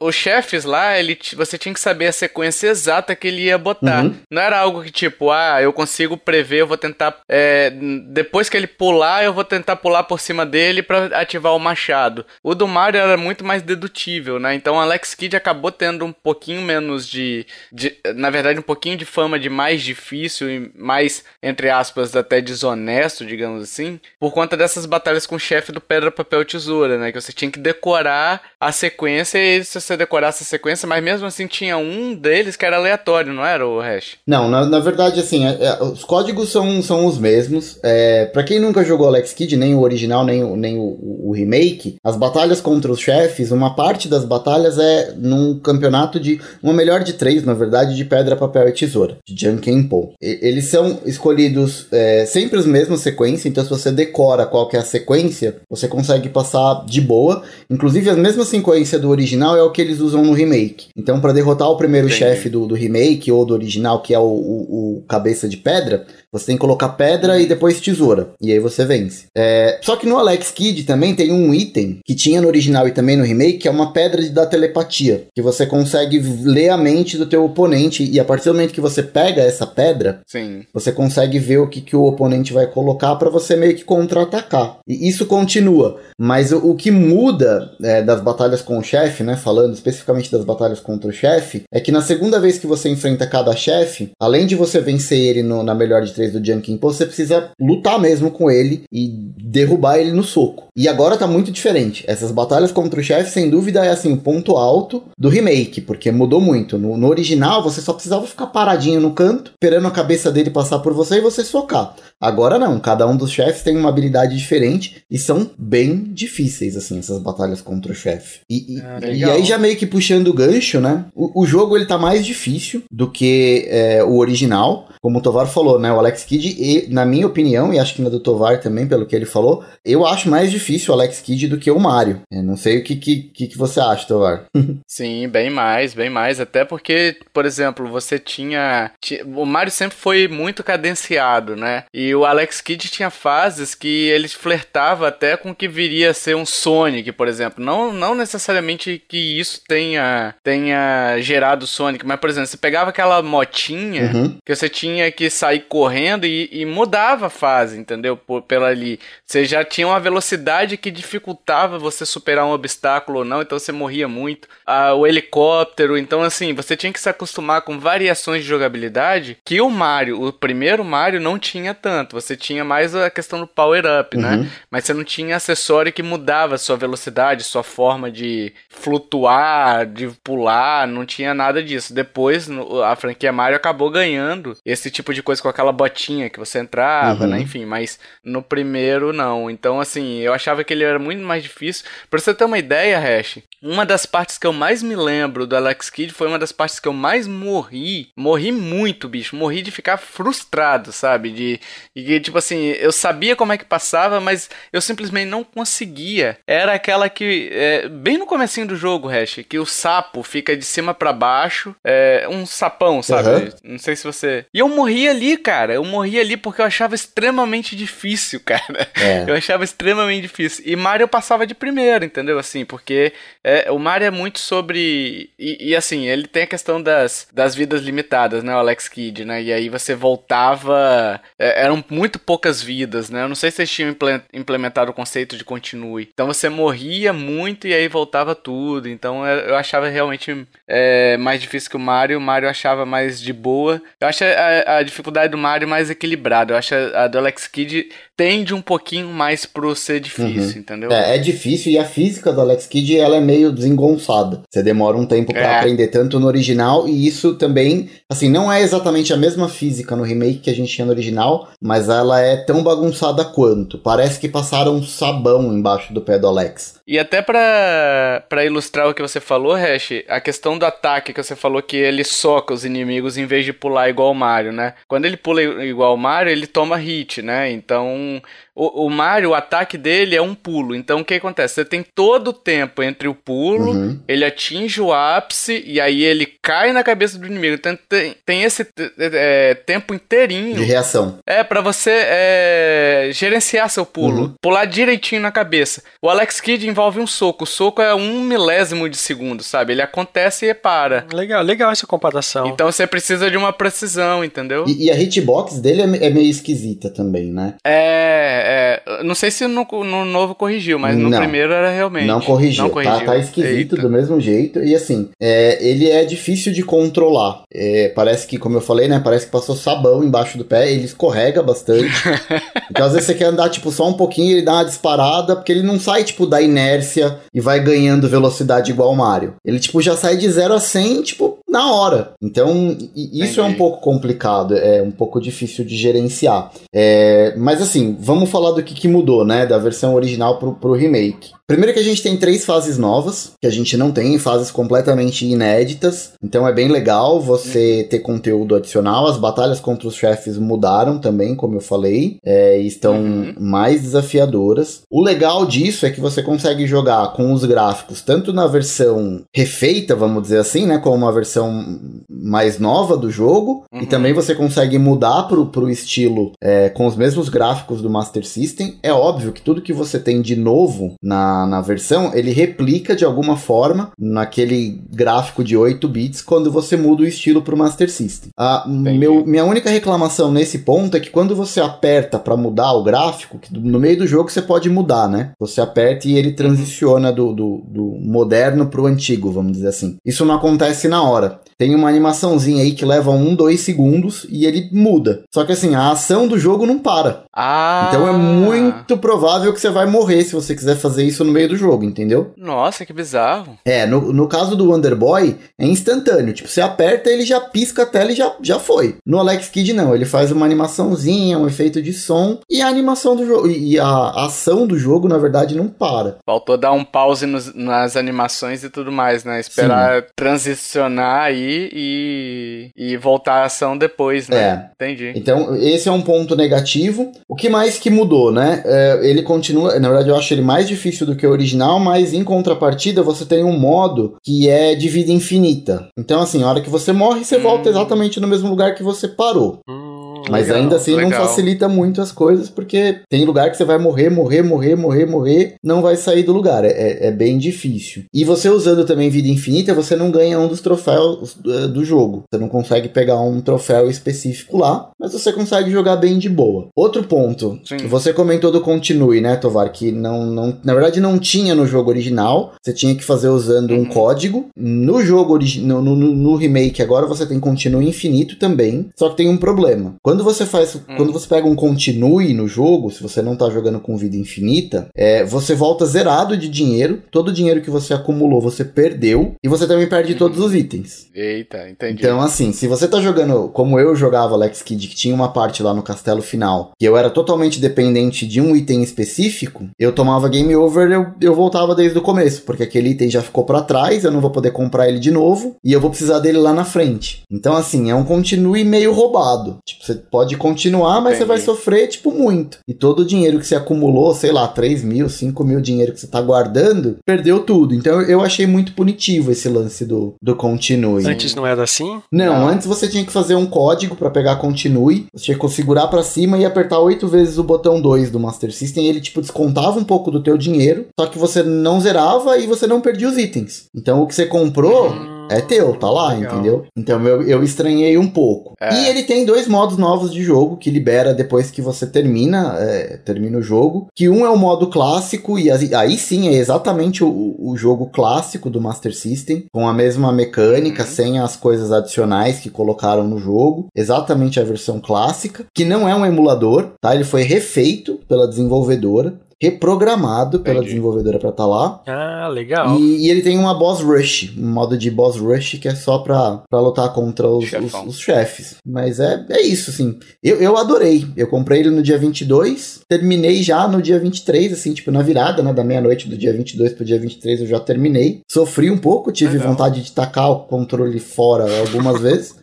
A: Os chefes lá, ele, você tinha que saber a sequência exata que ele ia botar. Uhum. Não era algo que, tipo, ah, eu consigo prever, eu vou tentar. É, depois que ele pular, eu vou tentar pular por cima dele para ativar o machado. O do Mario era muito mais dedutível, né? Então Alex Kidd acabou tendo um pouquinho menos de, de. Na verdade, um pouquinho de fama de mais difícil e mais, entre aspas, até desonesto, digamos assim, por conta dessas batalhas com o chefe do Pedra, Papel Tesoura, né? Que você tinha que decorar a sequência e se você decorasse a sequência, mas mesmo assim tinha um deles que era aleatório, não era o Hash?
C: Não, na, na verdade, assim, é, é, os códigos são, são os mesmos. É, para quem nunca jogou Alex Kidd, nem o original, nem, o, nem o, o, remake, as batalhas contra os chefes, uma parte das batalhas é num campeonato de. Uma melhor de três, na verdade, de pedra, papel e tesoura, de Junkin Po. eles são escolhidos é, sempre as mesmas sequências, então se você decora qual que é a sequência, você consegue passar de boa. Inclusive, a mesma sequência do original é o que eles usam no remake. Então, para derrotar o primeiro chefe do, do remake ou do original, que é o, o, o cabeça de pedra, você tem que colocar pedra e depois tesoura. E aí você vence. É, só que no Alex Kidd também tem um item que tinha no original e também no remake, que é uma pedra da telepatia. Que você consegue ler a mente do teu oponente. E a partir do momento que você pega essa pedra,
A: Sim.
C: você consegue ver o que, que o oponente vai colocar para você meio que contra-atacar. E isso continua. Mas o, o que muda é, das batalhas com o chefe, né? Falando especificamente das batalhas contra o chefe, é que na segunda vez que você enfrenta cada chefe, além de você vencer ele no, na melhor de três do Junkin Po, você precisa lutar mesmo com ele e derrubar ele no soco. E agora tá muito diferente. Essas batalhas contra o chefe, sem dúvida, é assim, o ponto alto do remake, porque mudou muito. No, no original, você só precisava ficar paradinho no canto, esperando a cabeça dele passar por você e você socar. Agora não, cada um dos chefes tem uma habilidade diferente e são bem difíceis, assim, essas batalhas contra o chefe. E, e, ah, e, aí, já meio que puxando o gancho, né? O, o jogo ele tá mais difícil do que é, o original. Como o Tovar falou, né? O Alex Kidd, e, na minha opinião, e acho que na do Tovar também, pelo que ele falou, eu acho mais difícil o Alex Kidd do que o Mario. Eu não sei o que, que, que você acha, Tovar.
A: Sim, bem mais, bem mais. Até porque, por exemplo, você tinha. O Mario sempre foi muito cadenciado, né? E o Alex Kidd tinha fases que ele flertava até com o que viria a ser um Sonic, por exemplo. Não, não necessariamente que isso tenha, tenha gerado Sonic, mas, por exemplo, você pegava aquela motinha uhum. que você tinha que sair correndo e, e mudava a fase, entendeu? Por, pela ali. Você já tinha uma velocidade que dificultava você superar um obstáculo ou não, então você morria muito. Ah, o helicóptero, então assim, você tinha que se acostumar com variações de jogabilidade que o Mario, o primeiro Mario, não tinha tanto. Você tinha mais a questão do power-up, né?
C: Uhum.
A: Mas você não tinha acessório que mudava sua velocidade, sua forma de flutuar, de pular, não tinha nada disso. Depois, a franquia Mario acabou ganhando esse tipo de coisa com aquela botinha que você entrava,
C: Uhum.
A: né? Enfim, mas no primeiro não. Então, assim, eu achava que ele era muito mais difícil. Pra você ter uma ideia, Hash, uma das partes que eu mais me lembro do Alex Kidd foi uma das partes que eu mais morri. Morri muito, bicho. Morri de ficar frustrado, sabe? De, e tipo assim, eu sabia como é que passava, mas eu simplesmente não conseguia. Era aquela que, é, bem no comecinho do jogo, Hash, que o sapo fica de cima pra baixo, é, um sapão, sabe?
C: Aham.
A: Não sei se você... E eu morri ali, cara. Eu morri ali porque eu achava extremamente difícil, cara.
C: É.
A: Eu achava extremamente difícil. E Mario eu passava de primeiro, entendeu? Assim, porque é, o Mario é muito sobre. E, e, assim, ele tem a questão das, das vidas limitadas, né? O Alex Kidd, né? E aí você voltava. é, eram muito poucas vidas, né? Eu não sei se vocês tinham imple- implementado o conceito de continue. Então você morria muito e aí voltava tudo. Então eu eu achava realmente é, mais difícil que o Mario. O Mario eu achava mais de boa. Eu acho a, a dificuldade do Mario mais equilibrada. Eu acho a, a do Alex Kidd tende um pouquinho mais pro ser difícil, entendeu?
C: É, é difícil e a física do Alex Kidd ela é meio desengonçada. Você demora um tempo pra
A: É.
C: aprender tanto no original e isso também, assim, não é exatamente a mesma física no remake que a gente tinha no original, mas ela é tão bagunçada quanto. Parece que passaram um sabão embaixo do pé do Alex.
A: E até pra, pra ilustrar o que você falou, Hash, a questão do ataque que você falou que ele soca os inimigos em vez de pular igual o Mario, né? Quando ele pula igual o Mario, ele toma hit, né? Então, o, o Mario, o ataque dele é um pulo. Então, o que acontece? Você tem todo o tempo entre o pulo,
C: Uhum.
A: ele atinge o ápice e aí ele cai na cabeça do inimigo. Então, tem, tem esse é, tempo inteirinho
C: De reação.
A: é, pra você é, gerenciar seu pulo.
C: Uhum.
A: Pular direitinho na cabeça. O Alex Kidd envolve um soco. O soco é um milésimo de segundo, sabe? Ele acontece e para.
B: Legal, legal essa comparação.
A: Então você precisa de uma precisão, entendeu?
C: E, e a hitbox dele é, é meio esquisita também, né?
A: É, é. Não sei se no, no novo corrigiu, mas no
C: Não.
A: primeiro era realmente.
C: Não corrigiu,
A: Não
C: Tá,
A: corrigiu.
C: tá esquisito
A: Eita.
C: do mesmo jeito. E assim, é, ele é difícil de controlar. É, parece que, como eu falei, né? Parece que passou sabão embaixo do pé, ele escorrega bastante. então, às vezes, você quer andar, tipo, só um pouquinho, ele dá uma disparada, porque ele não sai, tipo, da inércia e vai ganhando velocidade igual o Mario. Ele, tipo, já sai de 0 a 100, tipo, na hora. Então, isso é um
A: Entendi.
C: pouco complicado, é um pouco difícil de gerenciar. É, mas assim, vamos falar do que, que mudou, né? Da versão original pro, pro remake. Primeiro que a gente tem três fases novas, que a gente não tem, fases completamente inéditas. Então é bem legal você ter conteúdo adicional. As batalhas contra os chefes mudaram também, como eu falei, é, e estão
A: Uhum.
C: mais desafiadoras. O legal disso é que você consegue jogar com os gráficos tanto na versão refeita, vamos dizer assim, né? Como uma versão mais nova do jogo. E
A: Uhum.
C: também você consegue mudar pro, pro estilo é, com os mesmos gráficos do Master System. É óbvio que tudo que você tem de novo na, na versão, ele replica de alguma forma naquele gráfico de 8 bits quando você muda o estilo pro Master System. A, meu, minha única reclamação nesse ponto é que quando você aperta para mudar o gráfico, no meio do jogo você pode mudar, né? Você aperta e ele transiciona do, do, do moderno pro antigo, vamos dizer assim. Isso não acontece na hora. Tem uma animaçãozinha aí que leva um, dois segundos e ele muda. Só que assim, a ação do jogo não para.
A: Ah.
C: Então é muito provável que você vai morrer se você quiser fazer isso no meio do jogo, entendeu?
A: Nossa, que bizarro.
C: É, no, no caso do Wonder Boy, é instantâneo. Tipo, você aperta, ele já pisca a tela e já, já foi. No Alex Kidd, não. Ele faz uma animaçãozinha, um efeito de som e a animação do jogo. E a, ação do jogo, na verdade, não para.
A: Faltou dar um pause nos- nas animações e tudo mais, né? Esperar transicionar aí e, e voltar a ação depois, né?
C: É.
A: Entendi.
C: Então, esse é um ponto negativo. O que mais que mudou, né? É, ele continua. Na verdade, eu acho ele mais difícil do que o original, mas em contrapartida, você tem um modo que é de vida infinita. Então, assim, a hora que você morre, você
A: Hum.
C: volta exatamente no mesmo lugar que você parou.
B: Hum,
C: Mas
B: legal,
C: ainda assim
A: legal.
C: não facilita muito as coisas, porque tem lugar que você vai morrer, morrer, morrer, morrer, morrer, não vai sair do lugar. É, é- é bem difícil. E você usando também vida infinita, você não ganha um dos troféus eh, do jogo. Você não consegue pegar um troféu específico lá, mas você consegue jogar bem de boa. Outro ponto,
A: Sim.
C: você comentou do continue, né, Tovar? Que não, não, na verdade não tinha no jogo original. Você tinha que fazer usando um
A: Uhum.
C: código. No jogo origi- no, no, no- no remake agora você tem continue infinito também. Só que tem um problema. Quando você faz,
A: Hum.
C: quando você pega um continue no jogo, se você não tá jogando com vida infinita, é, você volta zerado de dinheiro. Todo o dinheiro que você acumulou você perdeu e você também perde todos os itens.
A: Eita, entendi.
C: Então, assim, se você tá jogando como eu jogava Alex Kidd, que tinha uma parte lá no castelo final, que eu era totalmente dependente de um item específico, eu tomava game over eu, eu voltava desde o começo, porque aquele item já ficou pra trás, eu não vou poder comprar ele de novo, e eu vou precisar dele lá na frente. Então, assim, é um continue meio roubado. Tipo, você pode continuar, mas você
A: Entendi.
C: vai sofrer, tipo, muito. E todo o dinheiro que você acumulou, sei lá, 3 mil, 5 mil dinheiro que você tá guardando, perdeu tudo. Então, eu achei muito punitivo esse lance do, do continue.
B: Antes não era assim?
C: Não,
A: Não.
C: antes você tinha que fazer um código pra pegar continue. Você tinha que segurar pra cima e apertar oito vezes o botão 2 do Master System. E ele, tipo, descontava um pouco do teu dinheiro. Só que você não zerava e você não perdia os itens. Então o que você comprou.
B: Hum,
C: É teu, tá lá,
B: legal.
C: entendeu? Então eu, eu estranhei um pouco.
A: É.
C: E ele tem dois modos novos de jogo que libera depois que você termina, é, termina o jogo. Que um é o modo clássico, e aí sim é exatamente o, o jogo clássico do Master System, com a mesma mecânica,
A: Uhum.
C: sem as coisas adicionais que colocaram no jogo. Exatamente a versão clássica, que não é um emulador, tá? Ele foi refeito pela desenvolvedora. Reprogramado pela
A: Entendi.
C: desenvolvedora pra estar lá.
B: Ah, legal.
C: E, e ele tem uma boss rush, um modo de boss rush que é só pra, pra lutar contra os, os, os chefes. Mas é, é isso, assim. Eu, eu adorei. Eu comprei ele no dia 22, terminei já no dia 23, assim, tipo na virada, né? Da meia-noite do dia 22 pro dia 23 eu já terminei. Sofri um pouco, tive
A: Legal.
C: vontade de tacar o controle fora algumas vezes.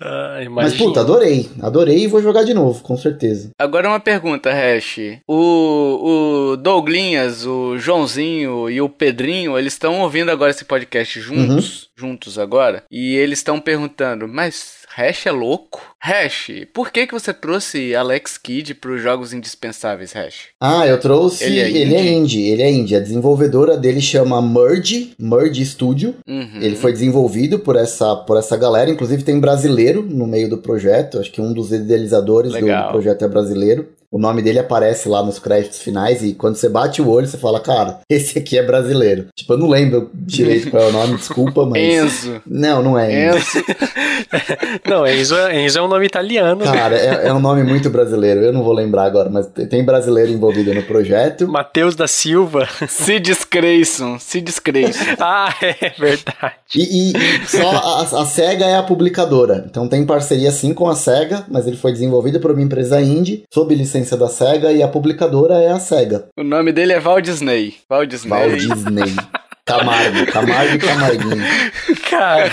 B: Ah,
C: Mas, puta, adorei. Adorei e vou jogar de novo, com certeza.
A: Agora uma pergunta, Hash. O, o Douglinhas, o Joãozinho e o Pedrinho, eles estão ouvindo agora esse podcast juntos, juntos agora, e eles estão perguntando, mas Hash é louco? Hash, por que que você trouxe Alex Kidd para os jogos indispensáveis, Hash?
C: Ah, eu trouxe.
A: Ele é
C: ele é
A: indie?
C: indie, ele é indie. A desenvolvedora dele chama Merge, Merge Studio.
A: Uhum.
C: Ele foi desenvolvido por essa, por essa galera, inclusive tem brasileiro no meio do projeto. Acho que um dos idealizadores do projeto é brasileiro. O nome dele aparece lá nos créditos finais e quando você bate o olho, você fala, cara, esse aqui é brasileiro. Tipo, eu não lembro direito qual é o nome, desculpa, mas.
A: Enzo.
C: Não, não é. Enzo.
A: Enzo.
B: Não, Enzo, Enzo é um nome italiano.
C: Cara, é, é um nome muito brasileiro. Eu não vou lembrar agora, mas tem- brasileiro envolvido no projeto.
B: Matheus da Silva.
A: Se descreçam, se descreçam.
B: ah, é verdade.
C: E, e- e só a, a SEGA é a publicadora. Então tem parceria sim com a SEGA, mas ele foi desenvolvido por uma empresa indie, sob licença da SEGA, e a publicadora é a SEGA.
A: O nome dele é Walt Disney. Walt Disney.
C: Walt Disney. Camargo, Camargo e Camarguinho.
B: Cara,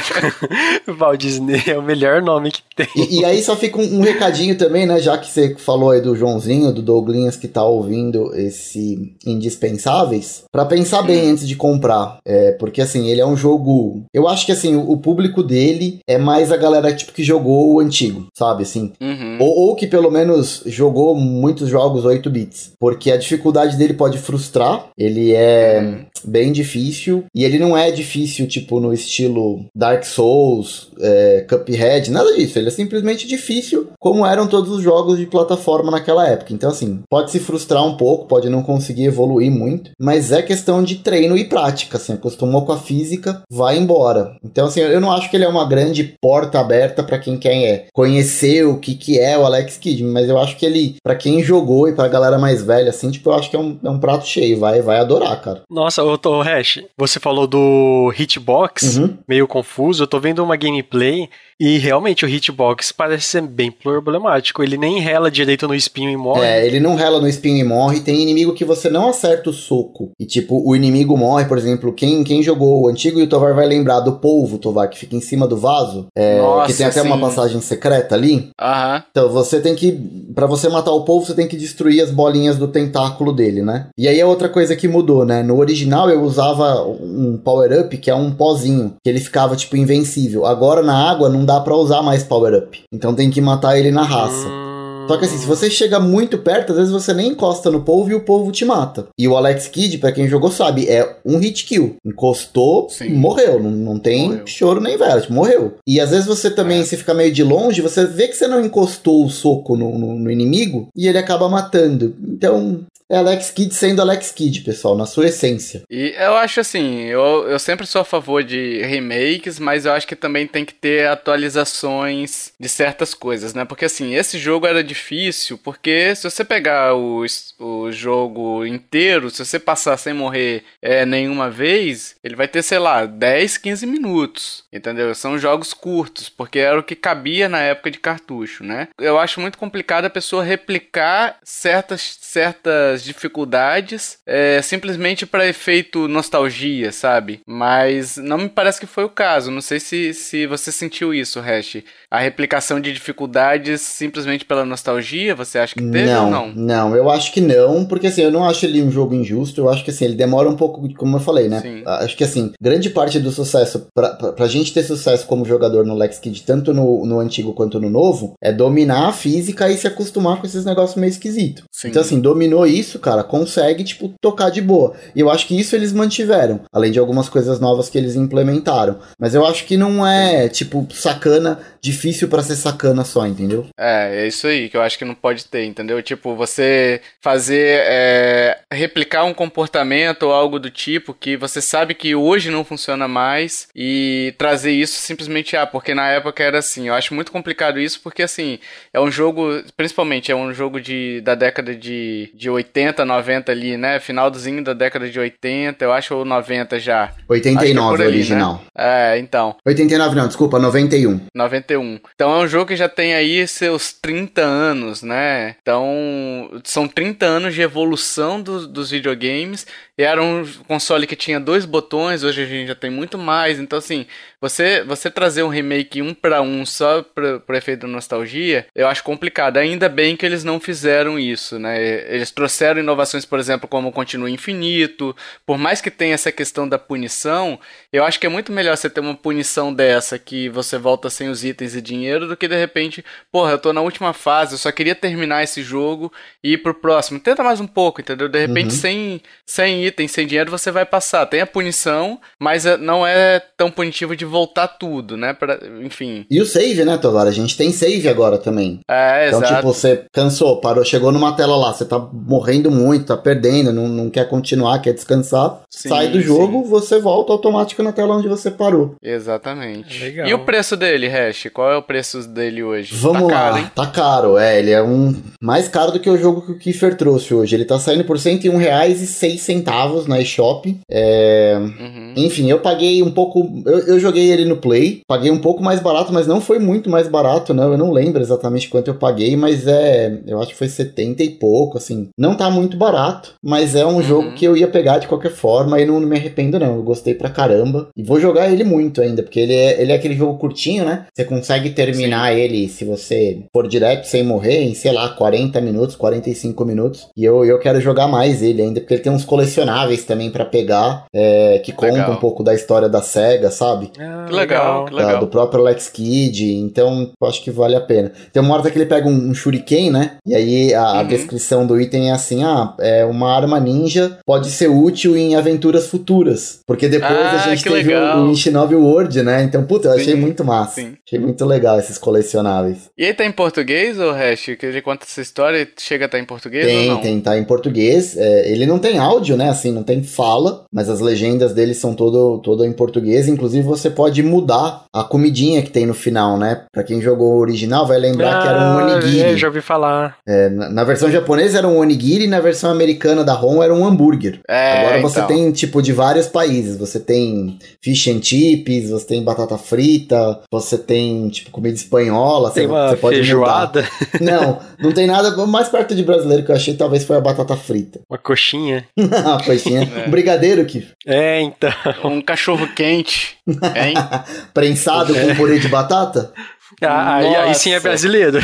B: Walt Disney é o melhor nome que tem.
C: E, e aí só fica um, um recadinho também, né? Já que você falou aí do Joãozinho, do Douglinhas que tá ouvindo esse Indispensáveis, pra pensar bem antes de comprar. É, porque assim, ele é um jogo. Eu acho que assim, o, o público dele é mais a galera tipo que jogou o antigo, sabe? Assim,
A: Uhum.
C: Ou, ou que pelo menos jogou muitos jogos 8 bits. Porque a dificuldade dele pode frustrar. Ele é bem difícil. E ele não é difícil, tipo, no estilo Dark Souls, é, Cuphead, nada disso. Ele é simplesmente difícil, como eram todos os jogos de plataforma naquela época. Então, assim, pode se frustrar um pouco, pode não conseguir evoluir muito. Mas é questão de treino e prática. Assim, acostumou com a física, vai embora. Então, assim, eu não acho que ele é uma grande porta aberta pra quem quer é, conhecer o que, que é o Alex Kidd. Mas eu acho que ele, pra quem jogou e pra galera mais velha, assim, tipo, eu acho que é um, é um prato cheio. Vai, vai adorar, cara.
B: Nossa, ô, ô Hash, você falou do hitbox,
C: Uhum.
B: meio confuso. Eu tô vendo uma gameplay e realmente o hitbox parece ser bem problemático. Ele nem rela direito no espinho e morre.
C: É, ele não rela no espinho e morre. Tem inimigo que você não acerta o soco. E, tipo, o inimigo morre, por exemplo. Quem, quem jogou o antigo e o Tovar vai lembrar do polvo, Tovar, que fica em cima do vaso. É,
A: Nossa,
C: que tem até uma
A: sim.
C: passagem secreta ali.
A: Aham.
C: Então, você tem que. Pra você matar o polvo, você tem que destruir as bolinhas do tentáculo dele, né? E aí é outra coisa que mudou, né? No original eu usava um power-up que é um pozinho, que ele ficava, tipo, invencível. Agora na água não dá pra usar mais power-up. Então tem que matar ele na raça.
B: Hum.
C: Só que assim, se você chega muito perto, às vezes você nem encosta no polvo e o polvo te mata. E o Alex Kidd, pra quem jogou sabe, é um hit kill. Encostou,
A: Sim.
C: morreu. Não, não tem
A: Morreu.
C: choro nem vela, tipo, morreu. E às vezes você também,
A: É.
C: se fica meio de longe, você vê que você não encostou o soco no, no- no inimigo e ele acaba matando. Então, é Alex Kidd sendo Alex Kidd, pessoal, na sua essência.
A: E eu acho assim, eu, eu sempre sou a favor de remakes, mas eu acho que também tem que ter atualizações de certas coisas, né? Porque assim, esse jogo era difícil, porque se você pegar o, o jogo inteiro, se você passar sem morrer é, nenhuma vez, ele vai ter, sei lá, 10, 15 minutos, entendeu? São jogos curtos, porque era o que cabia na época de cartucho, né? Eu acho muito complicado a pessoa replicar certas, certas dificuldades é, simplesmente para efeito nostalgia, sabe? Mas não me parece que foi o caso. Não sei se, se você sentiu isso, Hash. A replicação de dificuldades simplesmente pela nostalgia, você acha que teve
C: não,
A: ou não?
C: não, eu acho que não, porque assim, eu não acho ele um jogo injusto, eu acho que assim, ele demora um pouco, como eu falei, né?
A: Sim.
C: Acho que assim, grande parte do sucesso, pra, pra, pra gente ter sucesso como jogador no Lex Kid, tanto no, no antigo quanto no novo, é dominar a física e se acostumar com esses negócios meio esquisitos. Então assim, dominou isso, cara, consegue, tipo, tocar de boa. E eu acho que isso eles mantiveram, além de algumas coisas novas que eles implementaram. Mas eu acho que não é, tipo, sacana, difícil pra ser sacana só, entendeu?
A: É, é isso aí que eu acho que não pode ter, entendeu? Tipo, você fazer. é, replicar um comportamento ou algo do tipo que você sabe que hoje não funciona mais e trazer isso simplesmente, ah, porque na época era assim. Eu acho muito complicado isso porque, assim, é um jogo, principalmente, é um jogo de, da década de, de 80, 90 ali, né? Finalzinho da década de 80, eu acho, ou 90 já. Acho que é
C: 89
A: por ali,
C: original.
A: né? É, então.
C: 89 não, desculpa, 91.
A: 91. Então é um jogo que já tem aí seus 30 anos, né? Então são 30 anos de evolução do- dos videogames. E era um console que tinha dois botões, hoje a gente já tem muito mais. Então, assim, você, você trazer um remake um para um só pro efeito da nostalgia, eu acho complicado. Ainda bem que eles não fizeram isso, né? Eles trouxeram inovações, por exemplo, como o Continua Infinito. Por mais que tenha essa questão da punição, eu acho que é muito melhor você ter uma punição dessa que você volta sem os itens e dinheiro do que de repente, porra, eu tô na última fase, eu só queria terminar esse jogo e ir pro próximo. Tenta mais um pouco, entendeu? De repente,
C: Uhum.
A: sem, sem itens, sem dinheiro, você vai passar. Tem a punição, mas eh, não é tão punitivo de voltar tudo, né? Pra, enfim.
C: E o save, né, Tovar? A gente tem save agora também.
A: É,
C: Então,
A: exato.
C: tipo, você cansou, parou, chegou numa tela lá, você tá morrendo muito, tá perdendo, não, não quer continuar, quer descansar,
A: Sim,
C: sai do
A: sim.
C: jogo, você volta automático na tela onde você parou.
A: Exatamente.
B: Legal.
A: E o preço dele, Hash? Qual é o preço dele hoje?
C: Vamos
A: tá
C: lá,
A: caro, hein?
C: tá caro, é, ele é um mais caro do que o jogo que o Kiefer trouxe hoje. Ele tá saindo por R$ 101,06 na eShop. É,
A: Uhum.
C: Enfim, eu paguei um pouco. Eu, eu joguei ele no Play, paguei um pouco mais barato, mas não foi muito mais barato, não. Eu não lembro exatamente quanto eu paguei, mas é. Eu acho que foi 70 e pouco, assim. Não tá muito barato, mas é um
A: Uhum.
C: jogo que eu ia pegar de qualquer forma e não, não me arrependo, não. Eu gostei pra caramba. E vou jogar ele muito ainda, porque ele é, ele é aquele jogo curtinho, né? Você consegue terminar ele se você for direto sem morrer em, sei lá, 40 minutos, 45 minutos. E eu, eu quero jogar mais ele ainda, porque ele tem uns colecionáveis também pra pegar, é, que contam
A: Legal.
C: um pouco da história da SEGA, sabe?
B: Ah,
A: Que legal, que
C: Da-
A: legal.
C: do próprio Alex Kidd, então eu acho que vale a pena. Tem uma hora que ele pega um, um shuriken, né? E aí a, a
A: Uhum.
C: descrição do item é assim: ah, é uma arma ninja, pode ser útil em aventuras futuras. Porque depois
A: Ah,
C: a gente teve
A: legal.
C: o, o Inshinobi World, né? Então, puta, eu achei
A: Sim,
C: muito massa.
A: sim.
C: Achei muito legal esses colecionáveis.
A: E aí tá em português, ou Hash? Que ele conta essa história e chega a estar em português ou
C: Tem,
A: não?
C: tem, tá em português. É, ele não tem áudio, né? Assim, não tem fala, mas as legendas dele são todo, todo em português. Inclusive, você pode mudar a comidinha que tem no final, né? Pra quem jogou o original, vai lembrar que era um
B: Ah,
C: onigiri.
B: é, já ouvi falar.
C: É, na, na versão japonesa era um onigiri, na versão americana da ROM era um hambúrguer.
A: É,
C: Agora você
A: então.
C: tem, tipo, de vários países. Você tem fish and chips, você tem batata frita, você tem, tipo, comida espanhola.
B: Tem
C: você,
B: uma
C: você pode mudar.
B: feijoada,
C: Não, não tem nada. O mais perto de brasileiro que eu achei talvez foi a batata frita.
B: uma coxinha.
C: a coxinha.
A: É.
C: Um brigadeiro que
B: É, então.
A: Um cachorro quente, hein?
C: prensado
B: É.
C: com purê de batata.
B: Ah, aí, aí sim é brasileiro.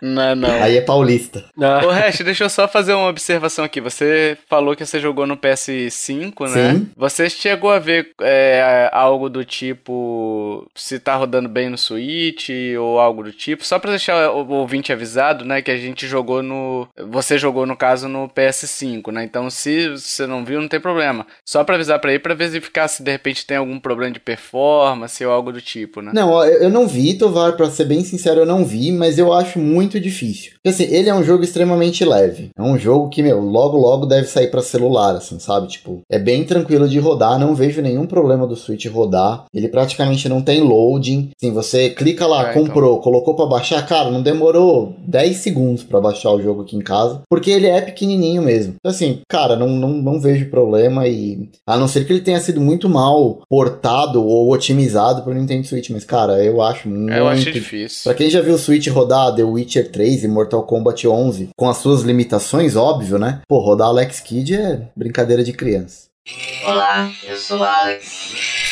A: Não, não.
C: Aí é paulista.
B: Ah,
A: Ô, Hash, deixa eu só fazer uma observação aqui. Você falou que você jogou no PS5, né?
C: Sim.
A: Você chegou a ver é, algo do tipo se tá rodando bem no Switch ou algo do tipo? Só pra deixar o ouvinte avisado, né? Que a gente jogou no. Você jogou, no caso, no PS5, né? Então, se você não viu, não tem problema. Só pra avisar pra ele, pra verificar se de repente tem algum problema de performance ou algo do tipo, né?
C: Não, eu não vi, Tovar, pra ser bem sincero, eu não vi, mas eu acho muito difícil. Porque, assim, ele é um jogo extremamente leve. É um jogo que, meu, logo logo deve sair pra celular, assim, sabe? Tipo, é bem tranquilo de rodar, não vejo nenhum problema do Switch rodar. Ele praticamente não tem loading. Assim, você clica lá,
A: Ah, então.
C: comprou, colocou pra baixar, cara, não demorou 10 segundos pra baixar o jogo aqui em casa, porque ele é pequenininho mesmo. Então, assim, cara, não, não, não vejo problema e a não ser que ele tenha sido muito mal portado ou otimizado pro Nintendo Switch, mas cara, eu acho muito
A: eu acho difícil.
C: Pra quem já viu o Switch rodar The Witcher 3 e Mortal Kombat 11 com as suas limitações, óbvio, né? Pô, rodar Alex Kidd é brincadeira de criança.
D: Olá, eu sou Alex.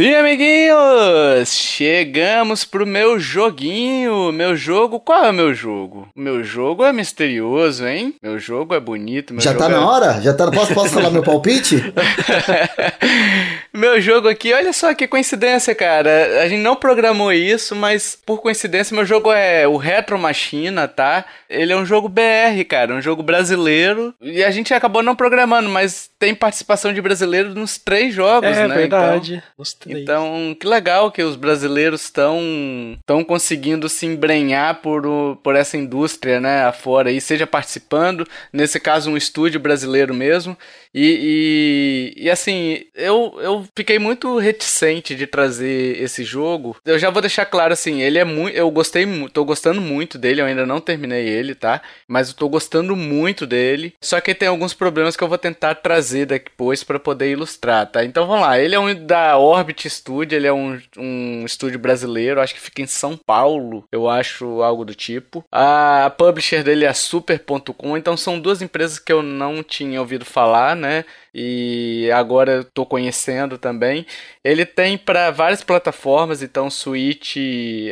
A: Sim, amiguinhos! Chegamos pro meu joguinho. Meu jogo, qual é o meu jogo? Meu jogo é misterioso, hein? Meu jogo é bonito. Meu
C: já
A: jogo
C: tá
A: é...
C: na hora? Já tá Posso, posso falar meu palpite?
A: meu jogo aqui, olha só que coincidência, cara. A gente não programou isso, mas por coincidência, meu jogo é o Retro Machina, tá? Ele é um jogo BR, cara, um jogo brasileiro. E a gente acabou não programando, mas tem participação de brasileiro nos três jogos,
B: é
A: né?
B: verdade. Os três.
A: Então, que legal que os brasileiros estão estão conseguindo se embrenhar por, o- por essa indústria, né, afora aí, seja participando, nesse caso um estúdio brasileiro mesmo. E, e, e, assim, eu, eu fiquei muito reticente de trazer esse jogo. Eu já vou deixar claro assim, ele é muito, eu gostei, tô gostando muito dele, eu ainda não terminei ele, tá? Mas eu tô gostando muito dele. Só que tem alguns problemas que eu vou tentar trazer depois para poder ilustrar, tá? Então vamos lá, ele é um da Orbit Studio, ele é um, um estúdio brasileiro, acho que fica em São Paulo, eu acho algo do tipo. A publisher dele é a Super.com, então são duas empresas que eu não tinha ouvido falar, né? E agora tô conhecendo também. Ele tem para várias plataformas, então Switch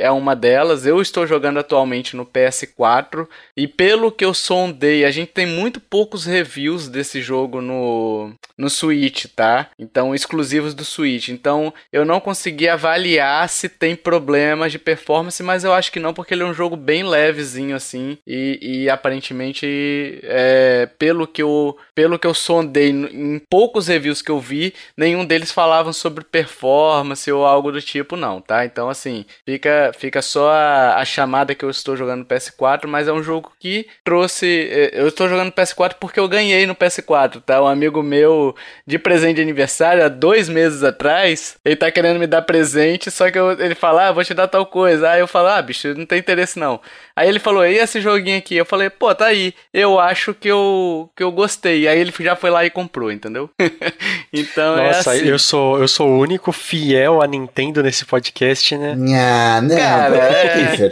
A: é uma delas. Eu estou jogando atualmente no PS4 e pelo que eu sondei, a gente tem muito poucos reviews desse jogo no no Switch, tá? Então exclusivos do Switch. Então eu não consegui avaliar se tem problemas de performance, mas eu acho que não, porque ele é um jogo bem levezinho assim e, e aparentemente é, pelo que eu pelo que eu sondei no- em poucos reviews que eu vi, nenhum deles falavam sobre performance ou algo do tipo, não, tá? Então, assim, fica, fica só a, a chamada que eu estou jogando no PS4, mas é um jogo que trouxe. eh, Eu estou jogando no PS4 porque eu ganhei no PS4, tá? Um amigo meu de presente de aniversário, há dois meses atrás, ele tá querendo me dar presente, só que eu- ele fala, ah, vou te dar tal coisa. Aí eu falo, ah, bicho, não tem interesse não. Aí ele falou, e esse joguinho aqui? Eu falei, pô, tá aí. Eu acho que eu, que eu gostei. Aí ele já foi lá e comprou, entendeu? então
B: Nossa,
A: é assim.
B: eu sou eu sou o único fiel a Nintendo nesse podcast, né?
C: Ah, não,
A: Cara, é.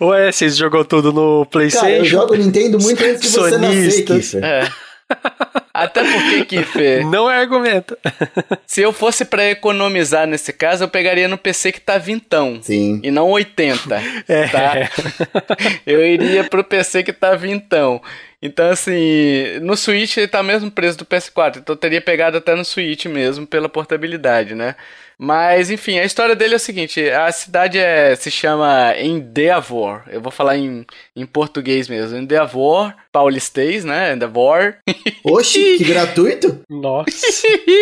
B: Ué, vocês jogou tudo no
C: Cara, eu
B: PlayStation?
C: jogo Nintendo muito antes de você nascer. Kiffer.
A: É. Até porque, Kiffer,
B: Não é argumento.
A: se eu fosse pra economizar nesse caso, eu pegaria no PC que tá vintão.
C: Sim.
A: E não 80,
B: É.
A: tá? Eu iria pro PC que tá vintão. Então, assim, no Switch ele tá mesmo preço do PS4, então eu teria pegado até no Switch mesmo, pela portabilidade, né? Mas, enfim, a história dele é o seguinte: a cidade é, se chama Endeavor. Eu vou falar em, em português mesmo. Endeavor, paulistês, né? Endeavor.
C: Oxi, que gratuito?
B: Nossa.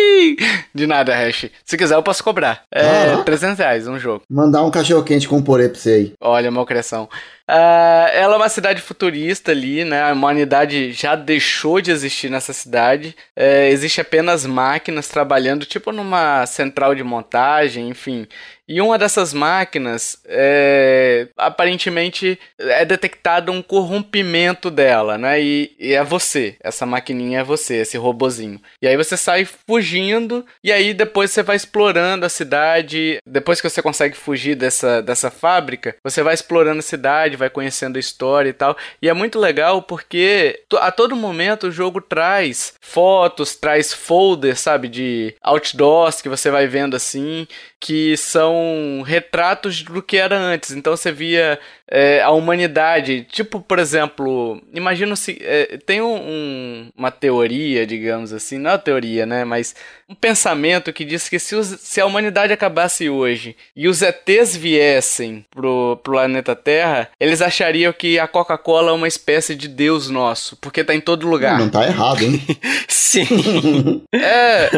A: De nada, Hash. Se quiser, eu posso cobrar. É
C: Caraca.
A: 300 reais um jogo.
C: Mandar um cachorro quente com purê pra você aí.
A: Olha, malcriação. Ah, ela é uma cidade futurista ali, né? A humanidade já deixou de existir nessa cidade. É, existe apenas máquinas trabalhando, tipo numa central de montagem, enfim. E uma dessas máquinas, é, aparentemente, é detectado um corrompimento dela, né? E, e, é você, essa maquininha é você, esse robozinho. E aí você sai fugindo, e aí depois você vai explorando a cidade. Depois que você consegue fugir dessa, dessa fábrica, você vai explorando a cidade, vai conhecendo a história e tal. E é muito legal porque a todo momento o jogo traz fotos, traz folders, sabe, de outdoors que você vai vendo assim que são retratos do que era antes. Então você via é, a humanidade, tipo, por exemplo, imagina se é, tem um, um, uma teoria, digamos assim, não é uma teoria, né, mas um pensamento que diz que se, os, se a humanidade acabasse hoje e os ETs viessem pro, pro planeta Terra, eles achariam que a Coca-Cola é uma espécie de Deus nosso, porque tá em todo lugar.
C: Não tá errado, hein?
B: Sim.
A: é.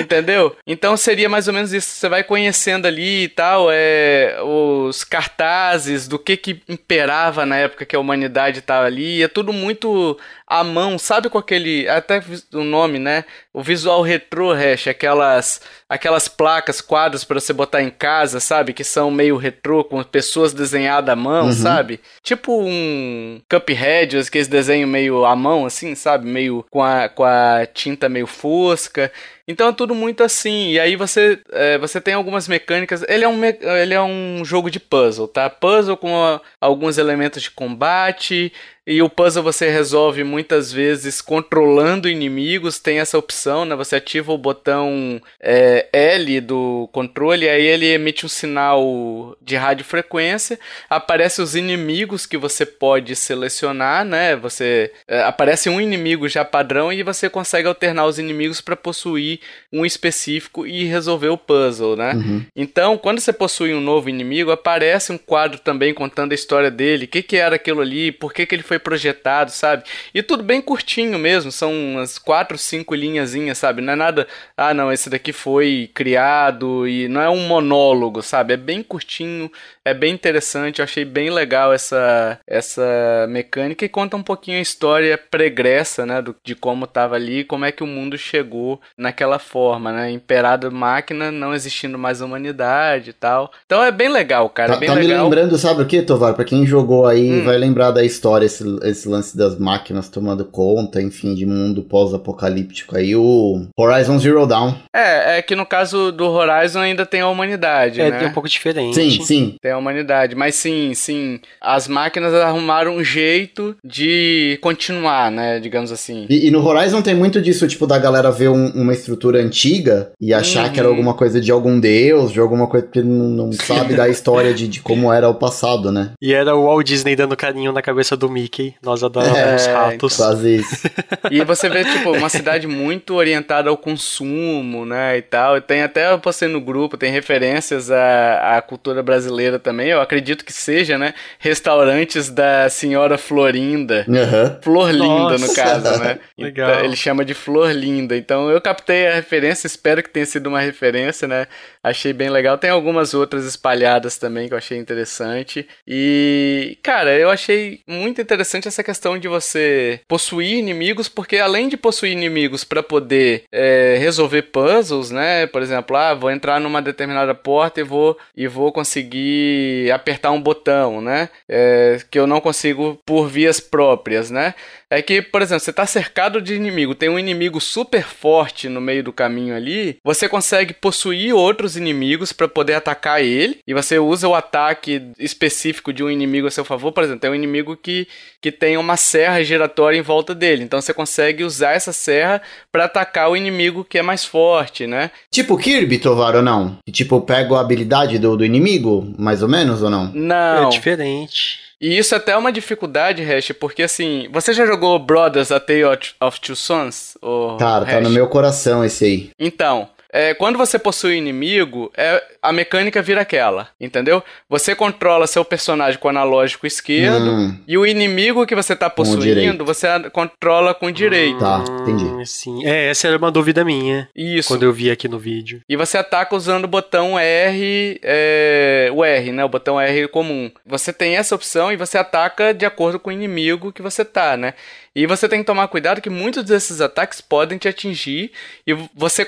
A: Entendeu? Então seria mais ou menos isso. Você vai conhecendo ali e tal, é, os cartazes do que que imperava na época que a humanidade estava ali. É tudo muito à mão, sabe com aquele. Até o nome, né? O visual retrô, hash, aquelas, aquelas placas, quadros para você botar em casa, sabe? Que são meio retrô, com pessoas desenhadas à mão, uhum. sabe? Tipo um Cuphead, aqueles desenhos meio à mão, assim, sabe? Meio com a, com a tinta meio fosca. Então é tudo muito assim. E aí você, é, você tem algumas mecânicas. Ele é, um, ele é um jogo de puzzle, tá? Puzzle com a, alguns elementos de combate. E o puzzle você resolve muitas vezes controlando inimigos. Tem essa opção, né? Você ativa o botão é, L do controle, aí ele emite um sinal de radiofrequência. Aparece os inimigos que você pode selecionar, né? Você é, aparece um inimigo já padrão e você consegue alternar os inimigos para possuir um específico e resolver o puzzle, né? Uhum. Então, quando você possui um novo inimigo, aparece um quadro também contando a história dele, o que, que era aquilo ali, por que, que ele foi projetado, sabe? E tudo bem curtinho mesmo, são umas quatro, cinco linhazinhas, sabe? Não é nada, ah, não, esse daqui foi criado e não é um monólogo, sabe? É bem curtinho, é bem interessante, eu achei bem legal essa, essa mecânica e conta um pouquinho a história pregressa, né, do, de como tava ali, como é que o mundo chegou naquela forma, né? Imperado máquina, não existindo mais humanidade e tal. Então é bem legal, cara.
C: Tá,
A: é bem
C: tá
A: legal.
C: me lembrando, sabe o que, Tovar? Pra quem jogou aí, hum. vai lembrar da história, esse, esse lance das máquinas tomando conta, enfim, de mundo pós-apocalíptico aí, o Horizon Zero Dawn.
A: É, é que no caso do Horizon ainda tem a humanidade,
B: é,
A: né?
B: tem um pouco diferente.
C: Sim, sim.
A: Tem a humanidade, mas sim, sim, as máquinas arrumaram um jeito de continuar, né, digamos assim.
C: E, e no Horizon tem muito disso, tipo, da galera ver um, uma estrutura antiga e achar uhum. que era uhum. alguma coisa de algum deus, de alguma coisa que não, não sabe da história de, de como era o passado, né?
B: E era o Walt Disney dando carinho na cabeça do Mickey. Nós adoramos é, os ratos.
C: Quase isso.
A: e você vê, tipo, uma cidade muito orientada ao consumo, né, e tal. Tem até, eu postei no grupo, tem referências à, à cultura brasileira também. Eu acredito que seja, né? Restaurantes da senhora Florinda.
C: Uhum.
A: Flor Linda, no caso, né?
B: Legal.
A: Então, ele chama de Flor Linda. Então eu captei a referência, espero que tenha sido uma referência, né? Achei bem legal. Tem algumas outras espalhadas também que eu achei interessante. E, cara, eu achei muito interessante essa questão de você possuir inimigos, porque além de possuir inimigos para poder é, resolver puzzles, né? Por exemplo, ah, vou entrar numa determinada porta e vou, e vou conseguir apertar um botão, né? É, que eu não consigo por vias próprias, né? É que, por exemplo, você está cercado de inimigo, tem um inimigo super forte no meio do caminho ali, você consegue possuir outros inimigos para poder atacar ele, e você usa o ataque específico de um inimigo a seu favor. Por exemplo, tem um inimigo que, que tem uma serra giratória em volta dele, então você consegue usar essa serra para atacar o inimigo que é mais forte, né?
C: Tipo Kirby, Tovar, ou não? Que tipo, pega a habilidade do, do inimigo, mais ou menos, ou não?
A: Não.
B: É diferente.
A: E isso é até é uma dificuldade, Hash, porque assim, você já jogou Brothers A Tale of Two Sons?
C: Cara, tá no meu coração esse aí.
A: Então, é, quando você possui inimigo, é, a mecânica vira aquela, entendeu? Você controla seu personagem com o analógico esquerdo hum. e o inimigo que você tá possuindo, você controla com o direito.
C: Tá, entendi.
B: Hum, sim. É, essa era uma dúvida minha.
A: Isso.
B: Quando eu vi aqui no vídeo.
A: E você ataca usando o botão R, é, o R, né? O botão R comum. Você tem essa opção e você ataca de acordo com o inimigo que você tá, né? E você tem que tomar cuidado que muitos desses ataques podem te atingir e você,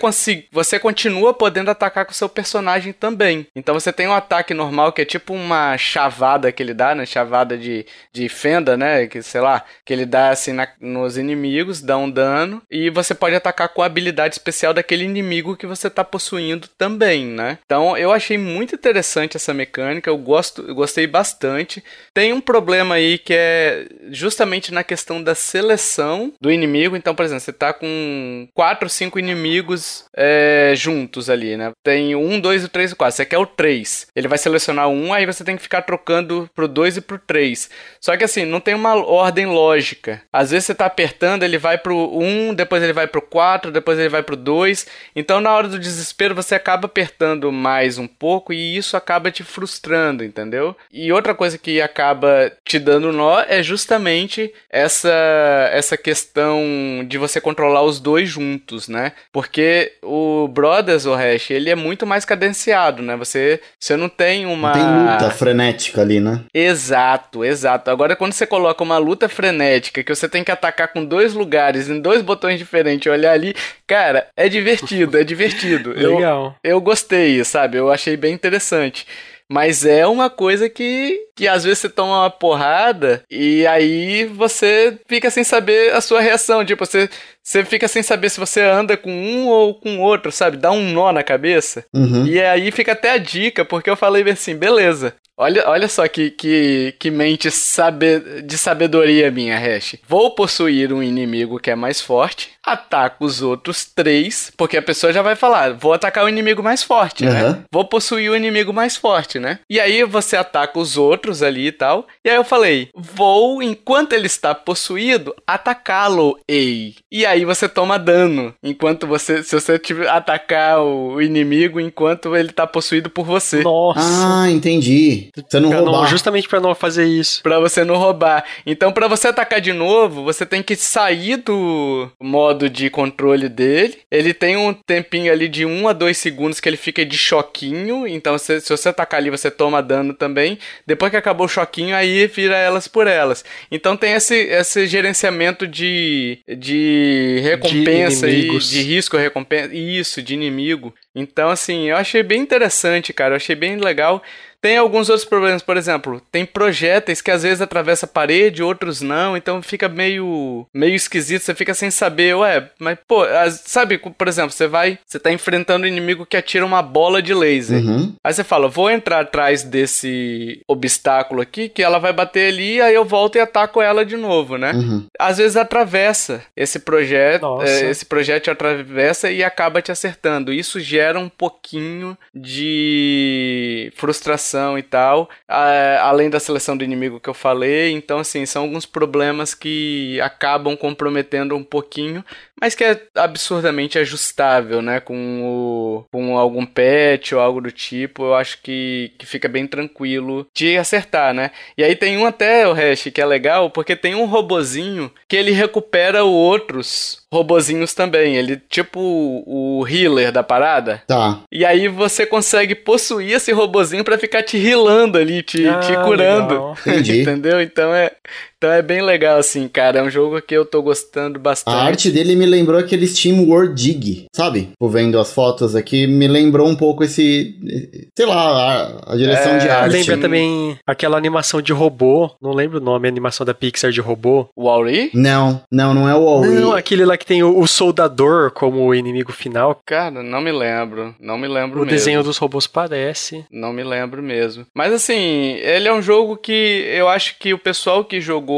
A: você continua podendo atacar com o seu personagem também. Então você tem um ataque normal que é tipo uma chavada que ele dá, né? Chavada de, de fenda, né? Que sei lá, que ele dá assim na, nos inimigos, dá um dano. E você pode atacar com a habilidade especial daquele inimigo que você tá possuindo também, né? Então eu achei muito interessante essa mecânica, eu gosto, eu gostei bastante. Tem um problema aí que é justamente na questão da seleção do inimigo. Então, por exemplo, você tá com quatro, cinco inimigos é, juntos ali, né? Tem um, dois, três e quatro. Você quer o três. Ele vai selecionar um, aí você tem que ficar trocando pro dois e pro três. Só que assim, não tem uma ordem lógica. Às vezes você tá apertando, ele vai pro um, depois ele vai pro quatro, depois ele vai pro dois. Então, na hora do desespero, você acaba apertando mais um pouco e isso acaba te frustrando, entendeu? E outra coisa que acaba te dando nó é justamente essa essa questão de você controlar os dois juntos, né? Porque o Brothers, o Hash, ele é muito mais cadenciado, né? Você, você não tem uma.
C: Tem luta frenética ali, né?
A: Exato, exato. Agora, quando você coloca uma luta frenética que você tem que atacar com dois lugares, em dois botões diferentes, olhar ali, cara, é divertido, é divertido.
B: Legal.
A: Eu, eu gostei, sabe? Eu achei bem interessante. Mas é uma coisa que, que às vezes você toma uma porrada e aí você fica sem saber a sua reação. Tipo, você, você fica sem saber se você anda com um ou com outro, sabe? Dá um nó na cabeça.
C: Uhum.
A: E aí fica até a dica, porque eu falei assim, beleza. Olha, olha só que, que, que mente sabe, de sabedoria minha, Hash. Vou possuir um inimigo que é mais forte, ataco os outros três, porque a pessoa já vai falar, vou atacar o inimigo mais forte, né?
C: Uhum.
A: Vou possuir o inimigo mais forte, né? E aí você ataca os outros ali e tal. E aí eu falei, vou, enquanto ele está possuído, atacá-lo, ei. E aí você toma dano, enquanto você, se você atacar o inimigo enquanto ele está possuído por você.
B: Nossa.
C: Ah, entendi. Você não
B: Pra não-
C: roubar.
B: justamente pra não fazer isso.
A: Pra você não roubar. Então, pra você atacar de novo, você tem que sair do modo de controle dele. Ele tem um tempinho ali de 1 a 2 segundos que ele fica de choquinho. Então, se, se você atacar ali, você toma dano também. Depois que acabou o choquinho, aí vira elas por elas. Então, tem esse, esse gerenciamento de, de recompensa e
B: inimigos.
A: de risco recompensa. Isso, de inimigo. Então, assim, eu achei bem interessante, cara. Eu achei bem legal. Tem alguns outros problemas, por exemplo, tem projéteis que às vezes atravessa a parede, outros não, então fica meio meio esquisito, você fica sem saber, ué, mas pô, as- sabe, por exemplo, você vai, você tá enfrentando um inimigo que atira uma bola de laser.
C: Uhum.
A: Aí você fala, vou entrar atrás desse obstáculo aqui, que ela vai bater ali, aí eu volto e ataco ela de novo, né?
C: Uhum.
A: Às vezes atravessa esse projeto, é, esse projeto te atravessa e acaba te acertando. Isso gera um pouquinho de frustração e tal, além da seleção do inimigo que eu falei. Então, assim, são alguns problemas que acabam comprometendo um pouquinho, mas que é absurdamente ajustável, né? Com, o, com algum patch ou algo do tipo, eu acho que, que fica bem tranquilo de acertar, né? E aí tem um até, o Hash, que é legal, porque tem um robozinho que ele recupera outros robozinhos também. Ele, tipo o healer da parada.
C: Tá.
A: E aí você consegue possuir esse robozinho pra ficar te healando ali, te,
B: Ah,
A: te curando. Entendeu? Então é, então é bem legal, assim, cara. É um jogo que eu tô gostando bastante.
C: A arte dele me lembrou aquele Steam World Dig, sabe? Tipo, vendo as fotos aqui, me lembrou um pouco esse. Sei lá, a, a direção
A: É,
C: de arte.
B: Lembra também aquela animação de robô, não lembro o nome, a animação da Pixar de robô.
A: O Auri?
C: Não, não, não é o Huawei.
B: Não, aquele lá que tem o, o soldador como o inimigo final.
A: Cara, não me lembro. Não me lembro
B: O
A: mesmo.
B: desenho dos robôs parece.
A: Não me lembro mesmo. Mas assim, ele é um jogo que eu acho que o pessoal que jogou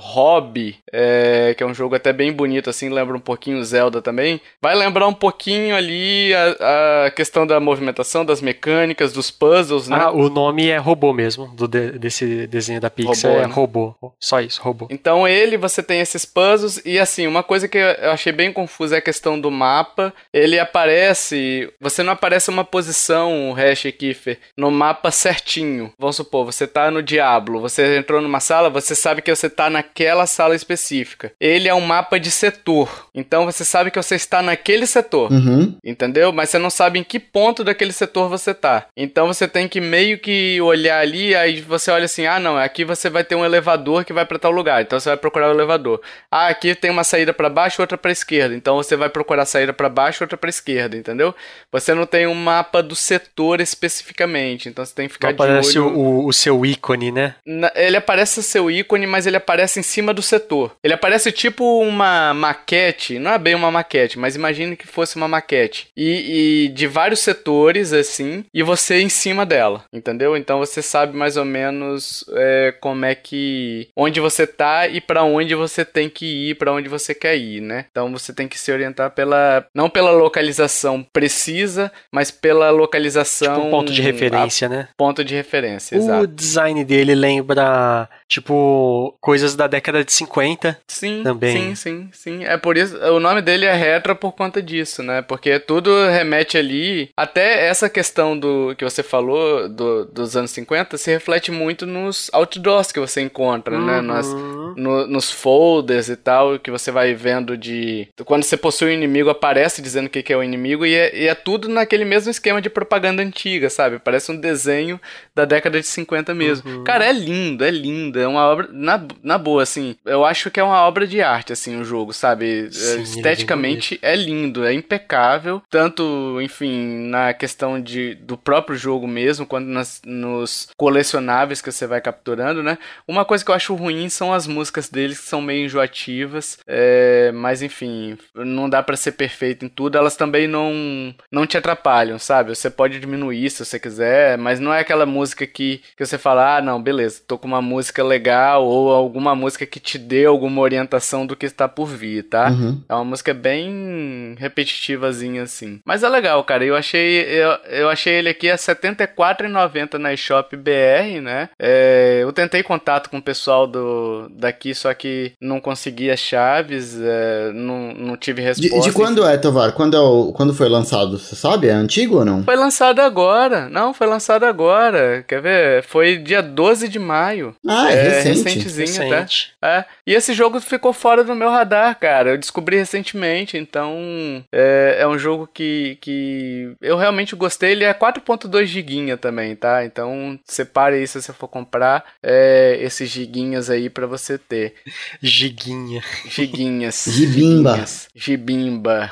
A: Hobby, é, que é um jogo até bem bonito, assim, lembra um pouquinho Zelda também, vai lembrar um pouquinho ali a, a questão da movimentação, das mecânicas, dos puzzles, né?
B: Ah, o nome é robô mesmo, do de- desse desenho da Pixar.
A: Robô,
B: é
A: né?
B: robô. Só isso, robô.
A: Então ele, você tem esses puzzles e assim, uma coisa que eu achei bem confusa é a questão do mapa. Ele aparece, você não aparece uma posição, o hash Kiefer, no mapa certinho. Vamos supor, você tá no Diablo, você entrou numa sala, você sabe sabe que você tá naquela sala específica. Ele é um mapa de setor. Então você sabe que você está naquele setor.
C: Uhum.
A: Entendeu? Mas você não sabe em que ponto daquele setor você tá. Então você tem que meio que olhar ali, aí você olha assim: ah, não, aqui você vai ter um elevador que vai para tal lugar. Então você vai procurar o elevador. Ah, aqui tem uma saída para baixo, outra para esquerda. Então você vai procurar a saída para baixo, outra para esquerda, entendeu? Você não tem um mapa do setor especificamente. Então você tem que ficar
B: Não aparece
A: de olho.
B: o, o seu ícone, né?
A: Na- Ele aparece seu ícone, mas ele aparece em cima do setor. Ele aparece tipo uma maquete, não é bem uma maquete, mas imagine que fosse uma maquete. E, e de vários setores, assim, e você em cima dela, entendeu? Então você sabe mais ou menos é, como é que. onde você tá e pra onde você tem que ir, pra onde você quer ir, né? Então você tem que se orientar pela. não pela localização precisa, mas pela localização.
B: Tipo um ponto de referência, né?
A: ponto de referência,
B: O
A: exato.
B: design dele lembra, tipo, coisas da década de 50.
A: Sim,
B: Também.
A: sim, sim, sim. É por isso, o nome dele é Retro por conta disso, né? Porque tudo remete ali, até essa questão do que você falou do- dos anos 50 se reflete muito nos outdoors que você encontra, né? Nas,
B: Uhum.
A: no- nos folders e tal, que você vai vendo de. Quando você possui um inimigo, aparece dizendo o que, que é o inimigo, e é, e é tudo naquele mesmo esquema de propaganda antiga, sabe? Parece um desenho da década de 50 mesmo. Cara, é lindo, é lindo. É uma obra. Na, na boa, assim, eu acho que é uma obra de arte, assim, o jogo, sabe?
B: Sim, ele é
A: Esteticamente é lindo, é impecável. Tanto, enfim, na questão de, do próprio jogo mesmo, quanto nas, nos colecionáveis que você vai capturando, né? Uma coisa que eu acho ruim são as músicas deles que são meio enjoativas, é, mas enfim, não dá pra ser perfeito em tudo. Elas também não não te atrapalham, sabe? Você pode diminuir se você quiser, mas não é aquela música que, que você fala, ah, não, beleza, tô com uma música legal ou alguma música que te dê alguma orientação do que está por vir, tá?
C: Uhum.
A: É uma música bem repetitivazinha assim. Mas é legal, cara. Eu achei eu, eu achei ele aqui a R$ 74,90 na eShop BR, né? É, eu tentei contato com o pessoal do daqui, só que não consegui as chaves, é, não, não tive
C: De,
A: resposta.
C: de quando é, Tovar? Quando, é o, quando foi lançado? Você sabe? É antigo ou não?
A: Foi lançado agora. Não, foi lançado agora. Quer ver? Foi dia 12 de maio.
C: Ah, é,
A: É,
C: recente.
A: recentezinho, tá?
B: Recente.
A: É, e esse jogo ficou fora do meu radar, cara. Eu descobri recentemente, então é, é um jogo que, que eu realmente gostei. Ele é 4.2 giguinha também, tá? Então separe aí se você for comprar é, esses giguinhas aí pra você ter.
B: Giguinha.
A: Giguinhas.
C: Gibimba.
A: Giguinhas. Gibimba.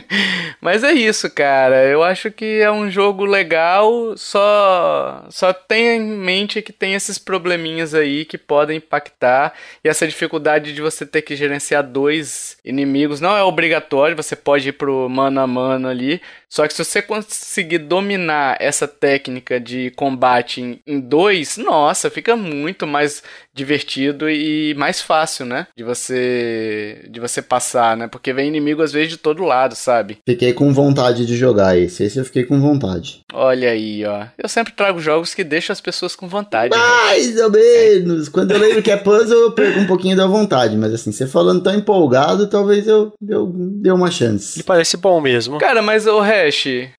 A: Mas é isso, cara. Eu acho que é um jogo legal, só só tenha em mente que tem esses probleminhas aí que podem impactar. E essa dificuldade de você ter que gerenciar dois inimigos não é obrigatório, você pode ir pro mano a mano ali, só que se você conseguir dominar essa técnica de combate em, dois, nossa, fica muito mais divertido e mais fácil, né? De você de você passar, né? Porque vem inimigo às vezes de todo lado, sabe?
C: Fiquei com vontade de jogar esse. Esse eu fiquei com vontade.
A: Olha aí, ó. Eu sempre trago jogos que deixam as pessoas com vontade. né?
C: Mais ou menos. Quando eu lembro que é puzzle, eu perco um pouquinho da vontade. Mas assim, você falando tão empolgado, talvez eu, eu dê uma chance.
B: Ele parece bom mesmo.
A: Cara, mas o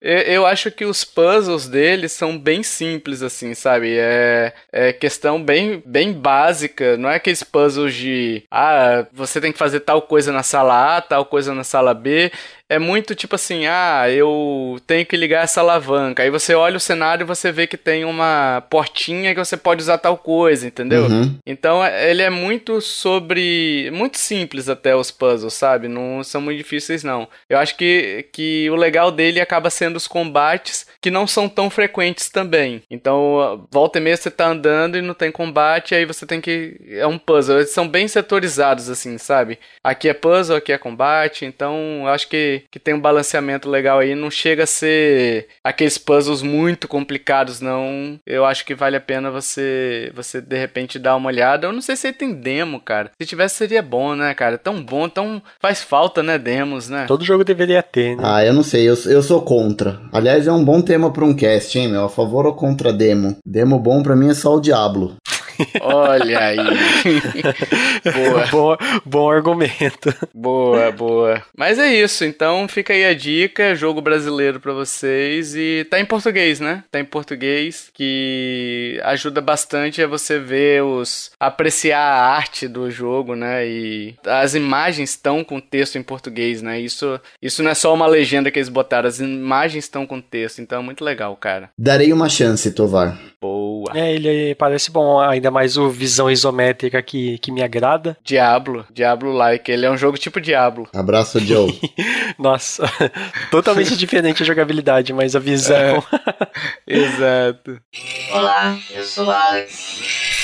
A: Eu, eu acho que os puzzles deles são bem simples, assim, sabe? É, é questão bem, bem básica. Não é aqueles puzzles de ah, você tem que fazer tal coisa na sala A, tal coisa na sala B. É muito tipo assim, ah, eu tenho que ligar essa alavanca. Aí você olha o cenário e você vê que tem uma portinha que você pode usar tal coisa, entendeu?
C: Uhum.
A: Então é- ele é muito sobre. Muito simples até os puzzles, sabe? Não são muito difíceis, não. Eu acho que, que o legal dele acaba sendo os combates que não são tão frequentes também. Então, volta e meia você tá andando e não tem combate, aí você tem que. É um puzzle. Eles são bem setorizados, assim, sabe? Aqui é puzzle, aqui é combate. Então, eu acho que, que tem um balanceamento legal aí. Não chega a ser aqueles puzzles muito complicados, não. Eu acho que vale a pena você, você de repente dar uma olhada. Eu não sei se ele tem demo, cara. Se tivesse, seria bom, né, cara? Tão bom, tão. Faz falta, né? Demos, né?
B: Todo jogo deveria ter, né?
C: Ah, eu não sei, eu, eu sou contra. Aliás, é um bom tema pra um cast, hein, meu? A favor ou contra demo? Demo bom pra mim é só o Diablo.
A: Olha aí. boa.
B: Bom, bom argumento.
A: Boa, boa. Mas é isso, então fica aí a dica, jogo brasileiro pra vocês e tá em português, né? Tá em português, que ajuda bastante a você ver os apreciar a arte do jogo, né? E as imagens estão com texto em português, né? Isso isso não é só uma legenda que eles botaram, as imagens estão com texto, então é muito legal, cara.
C: Darei uma chance, Tovar.
A: Boa.
B: É, ele parece bom, ainda mais o visão isométrica que, que me agrada.
A: Diablo, Diablo like, ele é um jogo tipo Diablo.
C: Abraço, Joe.
B: Nossa, totalmente diferente a jogabilidade, mas a visão.
A: Exato.
D: Olá, eu sou Alex.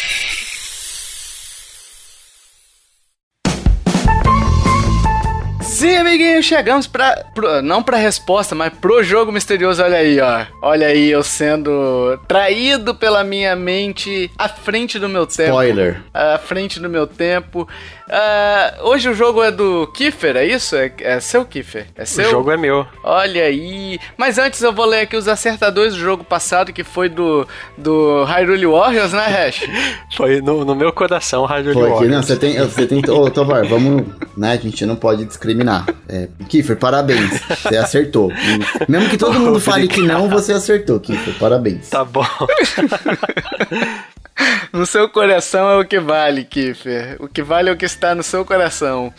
A: Sim, amiguinho, chegamos pra. pro- não pra resposta, mas pro jogo misterioso. Olha aí, ó. Olha aí, eu sendo traído pela minha mente à frente do meu tempo.
C: Spoiler.
A: À frente do meu tempo. Ah, hoje o jogo é do Kiefer, é isso? É, é seu, Kiefer? É
B: O
A: seu?
B: jogo é meu.
A: Olha aí. Mas antes eu vou ler aqui os acertadores do jogo passado, que foi do, do Hyrule Warriors, né, Hash?
B: Foi no, no meu coração, Rádio
C: Foi aqui, não,
B: Warriors.
C: você tem, você tem, ô, Tovar, vamos, né, a gente não pode discriminar. É, Kiffer, parabéns, você acertou. E mesmo que todo mundo fale que não, você acertou, Kiffer, parabéns.
B: Tá bom.
A: No seu coração é o que vale, Kiffer. O que vale é o que está no seu coração.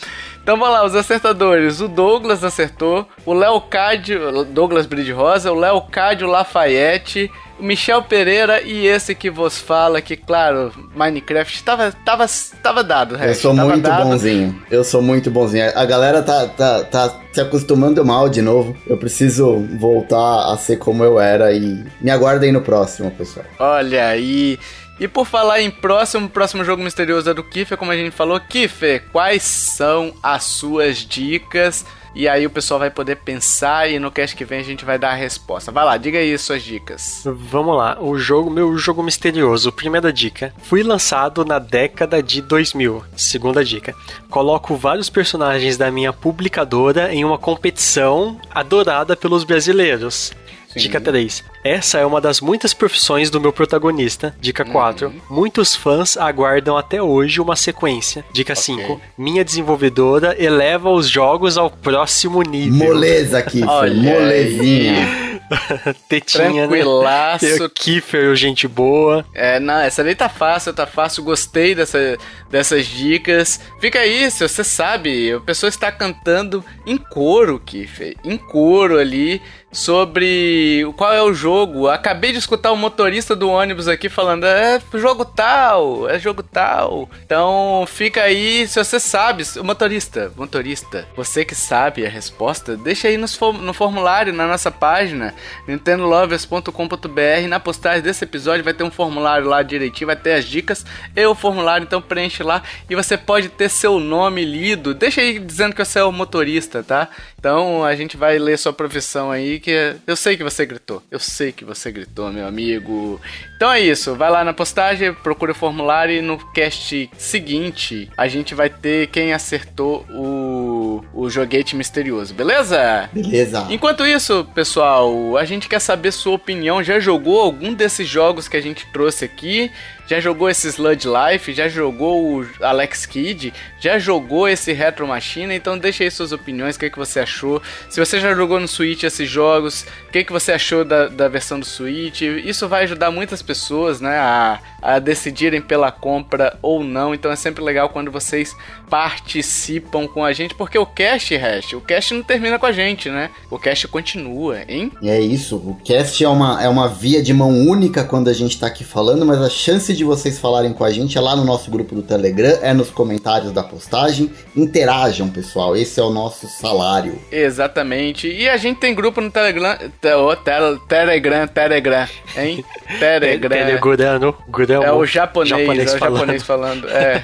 A: Então vamos lá, os acertadores. O Douglas acertou, o Leocádio, Douglas Bride Rosa, o Leocádio Lafayette, o Michel Pereira e esse que vos fala, que claro, Minecraft estava tava, tava dado,
C: Eu sou
A: tava
C: muito
A: dado.
C: bonzinho. Eu sou muito bonzinho. A galera tá, tá, tá se acostumando mal de novo. Eu preciso voltar a ser como eu era e me aguardem no próximo, pessoal.
A: Olha aí. E por falar em próximo, próximo jogo misterioso é do Kiffer, como a gente falou. Kiffer, quais são as suas dicas? E aí o pessoal vai poder pensar e no cast que vem a gente vai dar a resposta. Vai lá, diga aí suas dicas.
B: Vamos lá, o jogo, meu jogo misterioso. Primeira dica. Fui lançado na década de 2000. Segunda dica. Coloco vários personagens da minha publicadora em uma competição adorada pelos brasileiros. Dica 3. Essa é uma das muitas profissões do meu protagonista. Dica 4. Muitos fãs aguardam até hoje uma sequência. Dica 5. Minha desenvolvedora eleva os jogos ao próximo nível.
C: Moleza, Kiffer,
A: Olha
C: molezinha.
B: Tetinha, né?
A: Tranquilaço.
B: Tem o Kiefer, gente boa.
A: É, não, essa daí tá fácil, tá fácil. Gostei dessa, dessas dicas. Fica aí, se você sabe, a pessoa está cantando em coro, Kiffer. Em coro ali. Sobre qual é o jogo. Acabei de escutar o motorista do ônibus aqui falando: é jogo tal, é jogo tal. Então fica aí, se você sabe, motorista, motorista, você que sabe a resposta, deixa aí no formulário na nossa página, nintendolovers.com.br. Na postagem desse episódio vai ter um formulário lá direitinho, vai ter as dicas e o formulário, então preenche lá e você pode ter seu nome lido. Deixa aí dizendo que você é o motorista, tá? Então a gente vai ler sua profissão aí, que eu sei que você gritou. Eu sei que você gritou, meu amigo. Então é isso, vai lá na postagem, procura o formulário e no cast seguinte a gente vai ter quem acertou o, o joguete misterioso, beleza?
C: Beleza.
A: Enquanto isso, pessoal, a gente quer saber sua opinião. Já jogou algum desses jogos que a gente trouxe aqui? Já jogou esse Sludge Life? Já jogou o Alex Kidd? Já jogou esse Retro Machine? Então deixa aí suas opiniões, o que, que você achou. Se você já jogou no Switch esses jogos, o que, que você achou da, da versão do Switch? Isso vai ajudar muitas pessoas né, a, a decidirem pela compra ou não. Então é sempre legal quando vocês participam com a gente, porque o cast, Hash, o cast não termina com a gente, né? O cast continua, hein?
C: E é isso, o cast é uma, é uma via de mão única quando a gente tá aqui falando, mas a chance de vocês falarem com a gente é lá no nosso grupo do Telegram, é nos comentários da postagem. Interajam, pessoal, esse é o nosso salário.
A: Exatamente. E a gente tem grupo no Telegram. Te, oh, tel- Telegram, Telegram, hein? Telegram.
B: Telegurano, Guramo,
A: É o japonês,
B: japonês
A: é o
B: falando.
A: japonês falando. É.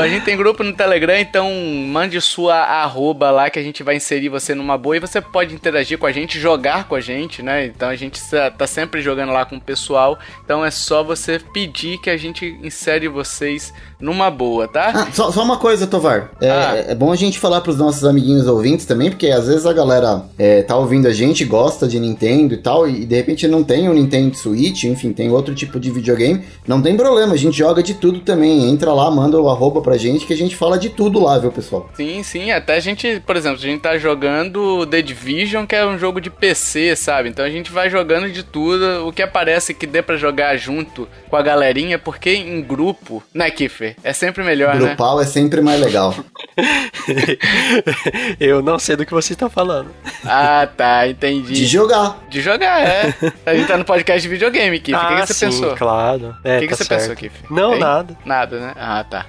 A: A gente tem grupo no Telegram, então mande sua arroba lá que a gente vai inserir você numa boa e você pode interagir com a gente, jogar com a gente, né? Então a gente tá sempre jogando lá com o pessoal. Então é só você pedir que a gente insere vocês numa boa, tá?
C: Ah, só, só uma coisa, Tovar. É,
A: Ah.
C: é bom a gente falar pros nossos amiguinhos ouvintes também, porque às vezes a galera é, tá ouvindo a gente, gosta de Nintendo e tal, e de repente não tem um Nintendo Switch, enfim, tem outro tipo de videogame, não tem problema, a gente joga de tudo também. Entra lá, manda o arroba pra gente que a gente fala de tudo lá, viu, pessoal?
A: Sim, sim, até a gente, por exemplo, a gente tá jogando The Division, que é um jogo de PC, sabe? Então a gente vai jogando de tudo, o que aparece que dê para jogar junto com a galerinha, porque em grupo, né, Kiffer? É sempre melhor,
C: Grupal né? Grupal é sempre mais legal.
B: Eu não sei do que você está falando.
A: Ah, tá, entendi.
C: De jogar.
A: De jogar, é. A gente tá no podcast de videogame, Kiffer. Ah, o que, que você
B: sim,
A: pensou?
B: claro.
A: É, o que, que tá você certo. pensou, Kiffer?
B: Não, Tem? nada.
A: Nada, né? Ah, tá.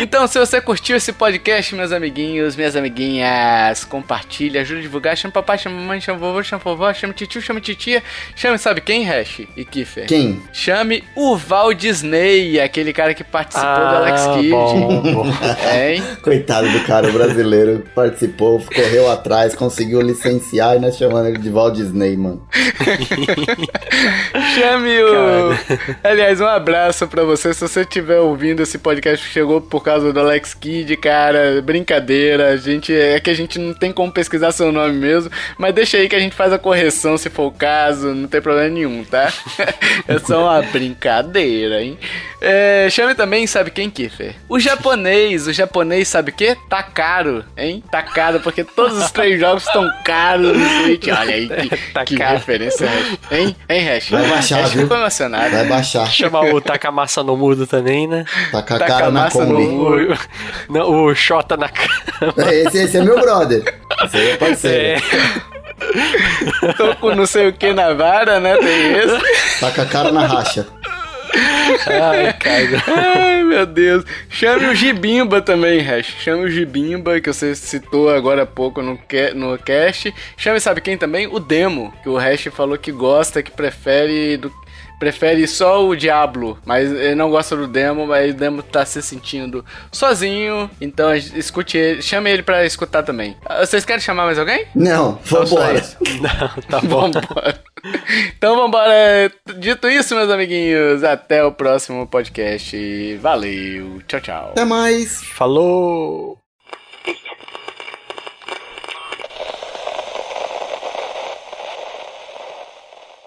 A: Então, se você curtiu esse podcast, meus amiguinhos, minhas amiguinhas, compartilha, ajuda a divulgar, chama papai, chama mamãe, chama vovô, chama vovó, chama tio, chama titia, chame sabe quem, Hash e Kiffer?
C: Quem?
A: Chame o Val Disney, aquele cara que participou ah, do Alex Kidd. Bom, bom.
C: Hein? Coitado do cara, o brasileiro participou, correu atrás, conseguiu licenciar e nós chamando ele de Val Disney, mano.
A: Chame o. Aliás, um abraço pra você. Se você estiver ouvindo esse podcast que chegou por causa do Alex Kidd, cara, brincadeira. A gente. É que a gente não tem como pesquisar seu nome mesmo. Mas deixa aí que a gente faz a correção se for o caso. Não tem problema nenhum, tá? é só uma brincadeira, hein? É, chame também, sabe quem, Kiffer? O japonês. O japonês sabe o quê? Tá caro, hein? Tá caro, porque todos os três jogos estão caros no Switch. Olha aí, que, tá que referência, Hein? Hein, Hash?
C: Vai baixar, Hash viu?
A: ficou emocionado.
C: Vai baixar.
B: Chamar o Takamassa no mudo também, né?
C: Taca a cara na Kombi.
B: No... Não, o Xota na cama.
C: É, esse, esse é meu brother. Esse aí é parceiro.
A: É. Tô com não sei o que na vara, né? Tem esse.
C: Taca a cara na racha.
A: Ai, cara. Ai, meu Deus. Chame o Gibimba também, Hash. Chame o Gibimba, que você citou agora há pouco no, no cast. Chame, sabe quem também? O Demo, que o Hash falou que gosta, que prefere do prefere só o Diablo, mas ele não gosta do demo, mas o demo tá se sentindo sozinho, então escute ele, chame ele pra escutar também. Ah, vocês querem chamar mais alguém?
C: Não, vambora.
B: Não, tá bom.
A: vambora. Então vambora. Dito isso, meus amiguinhos, até o próximo podcast. Valeu, tchau, tchau.
C: Até mais.
B: Falou.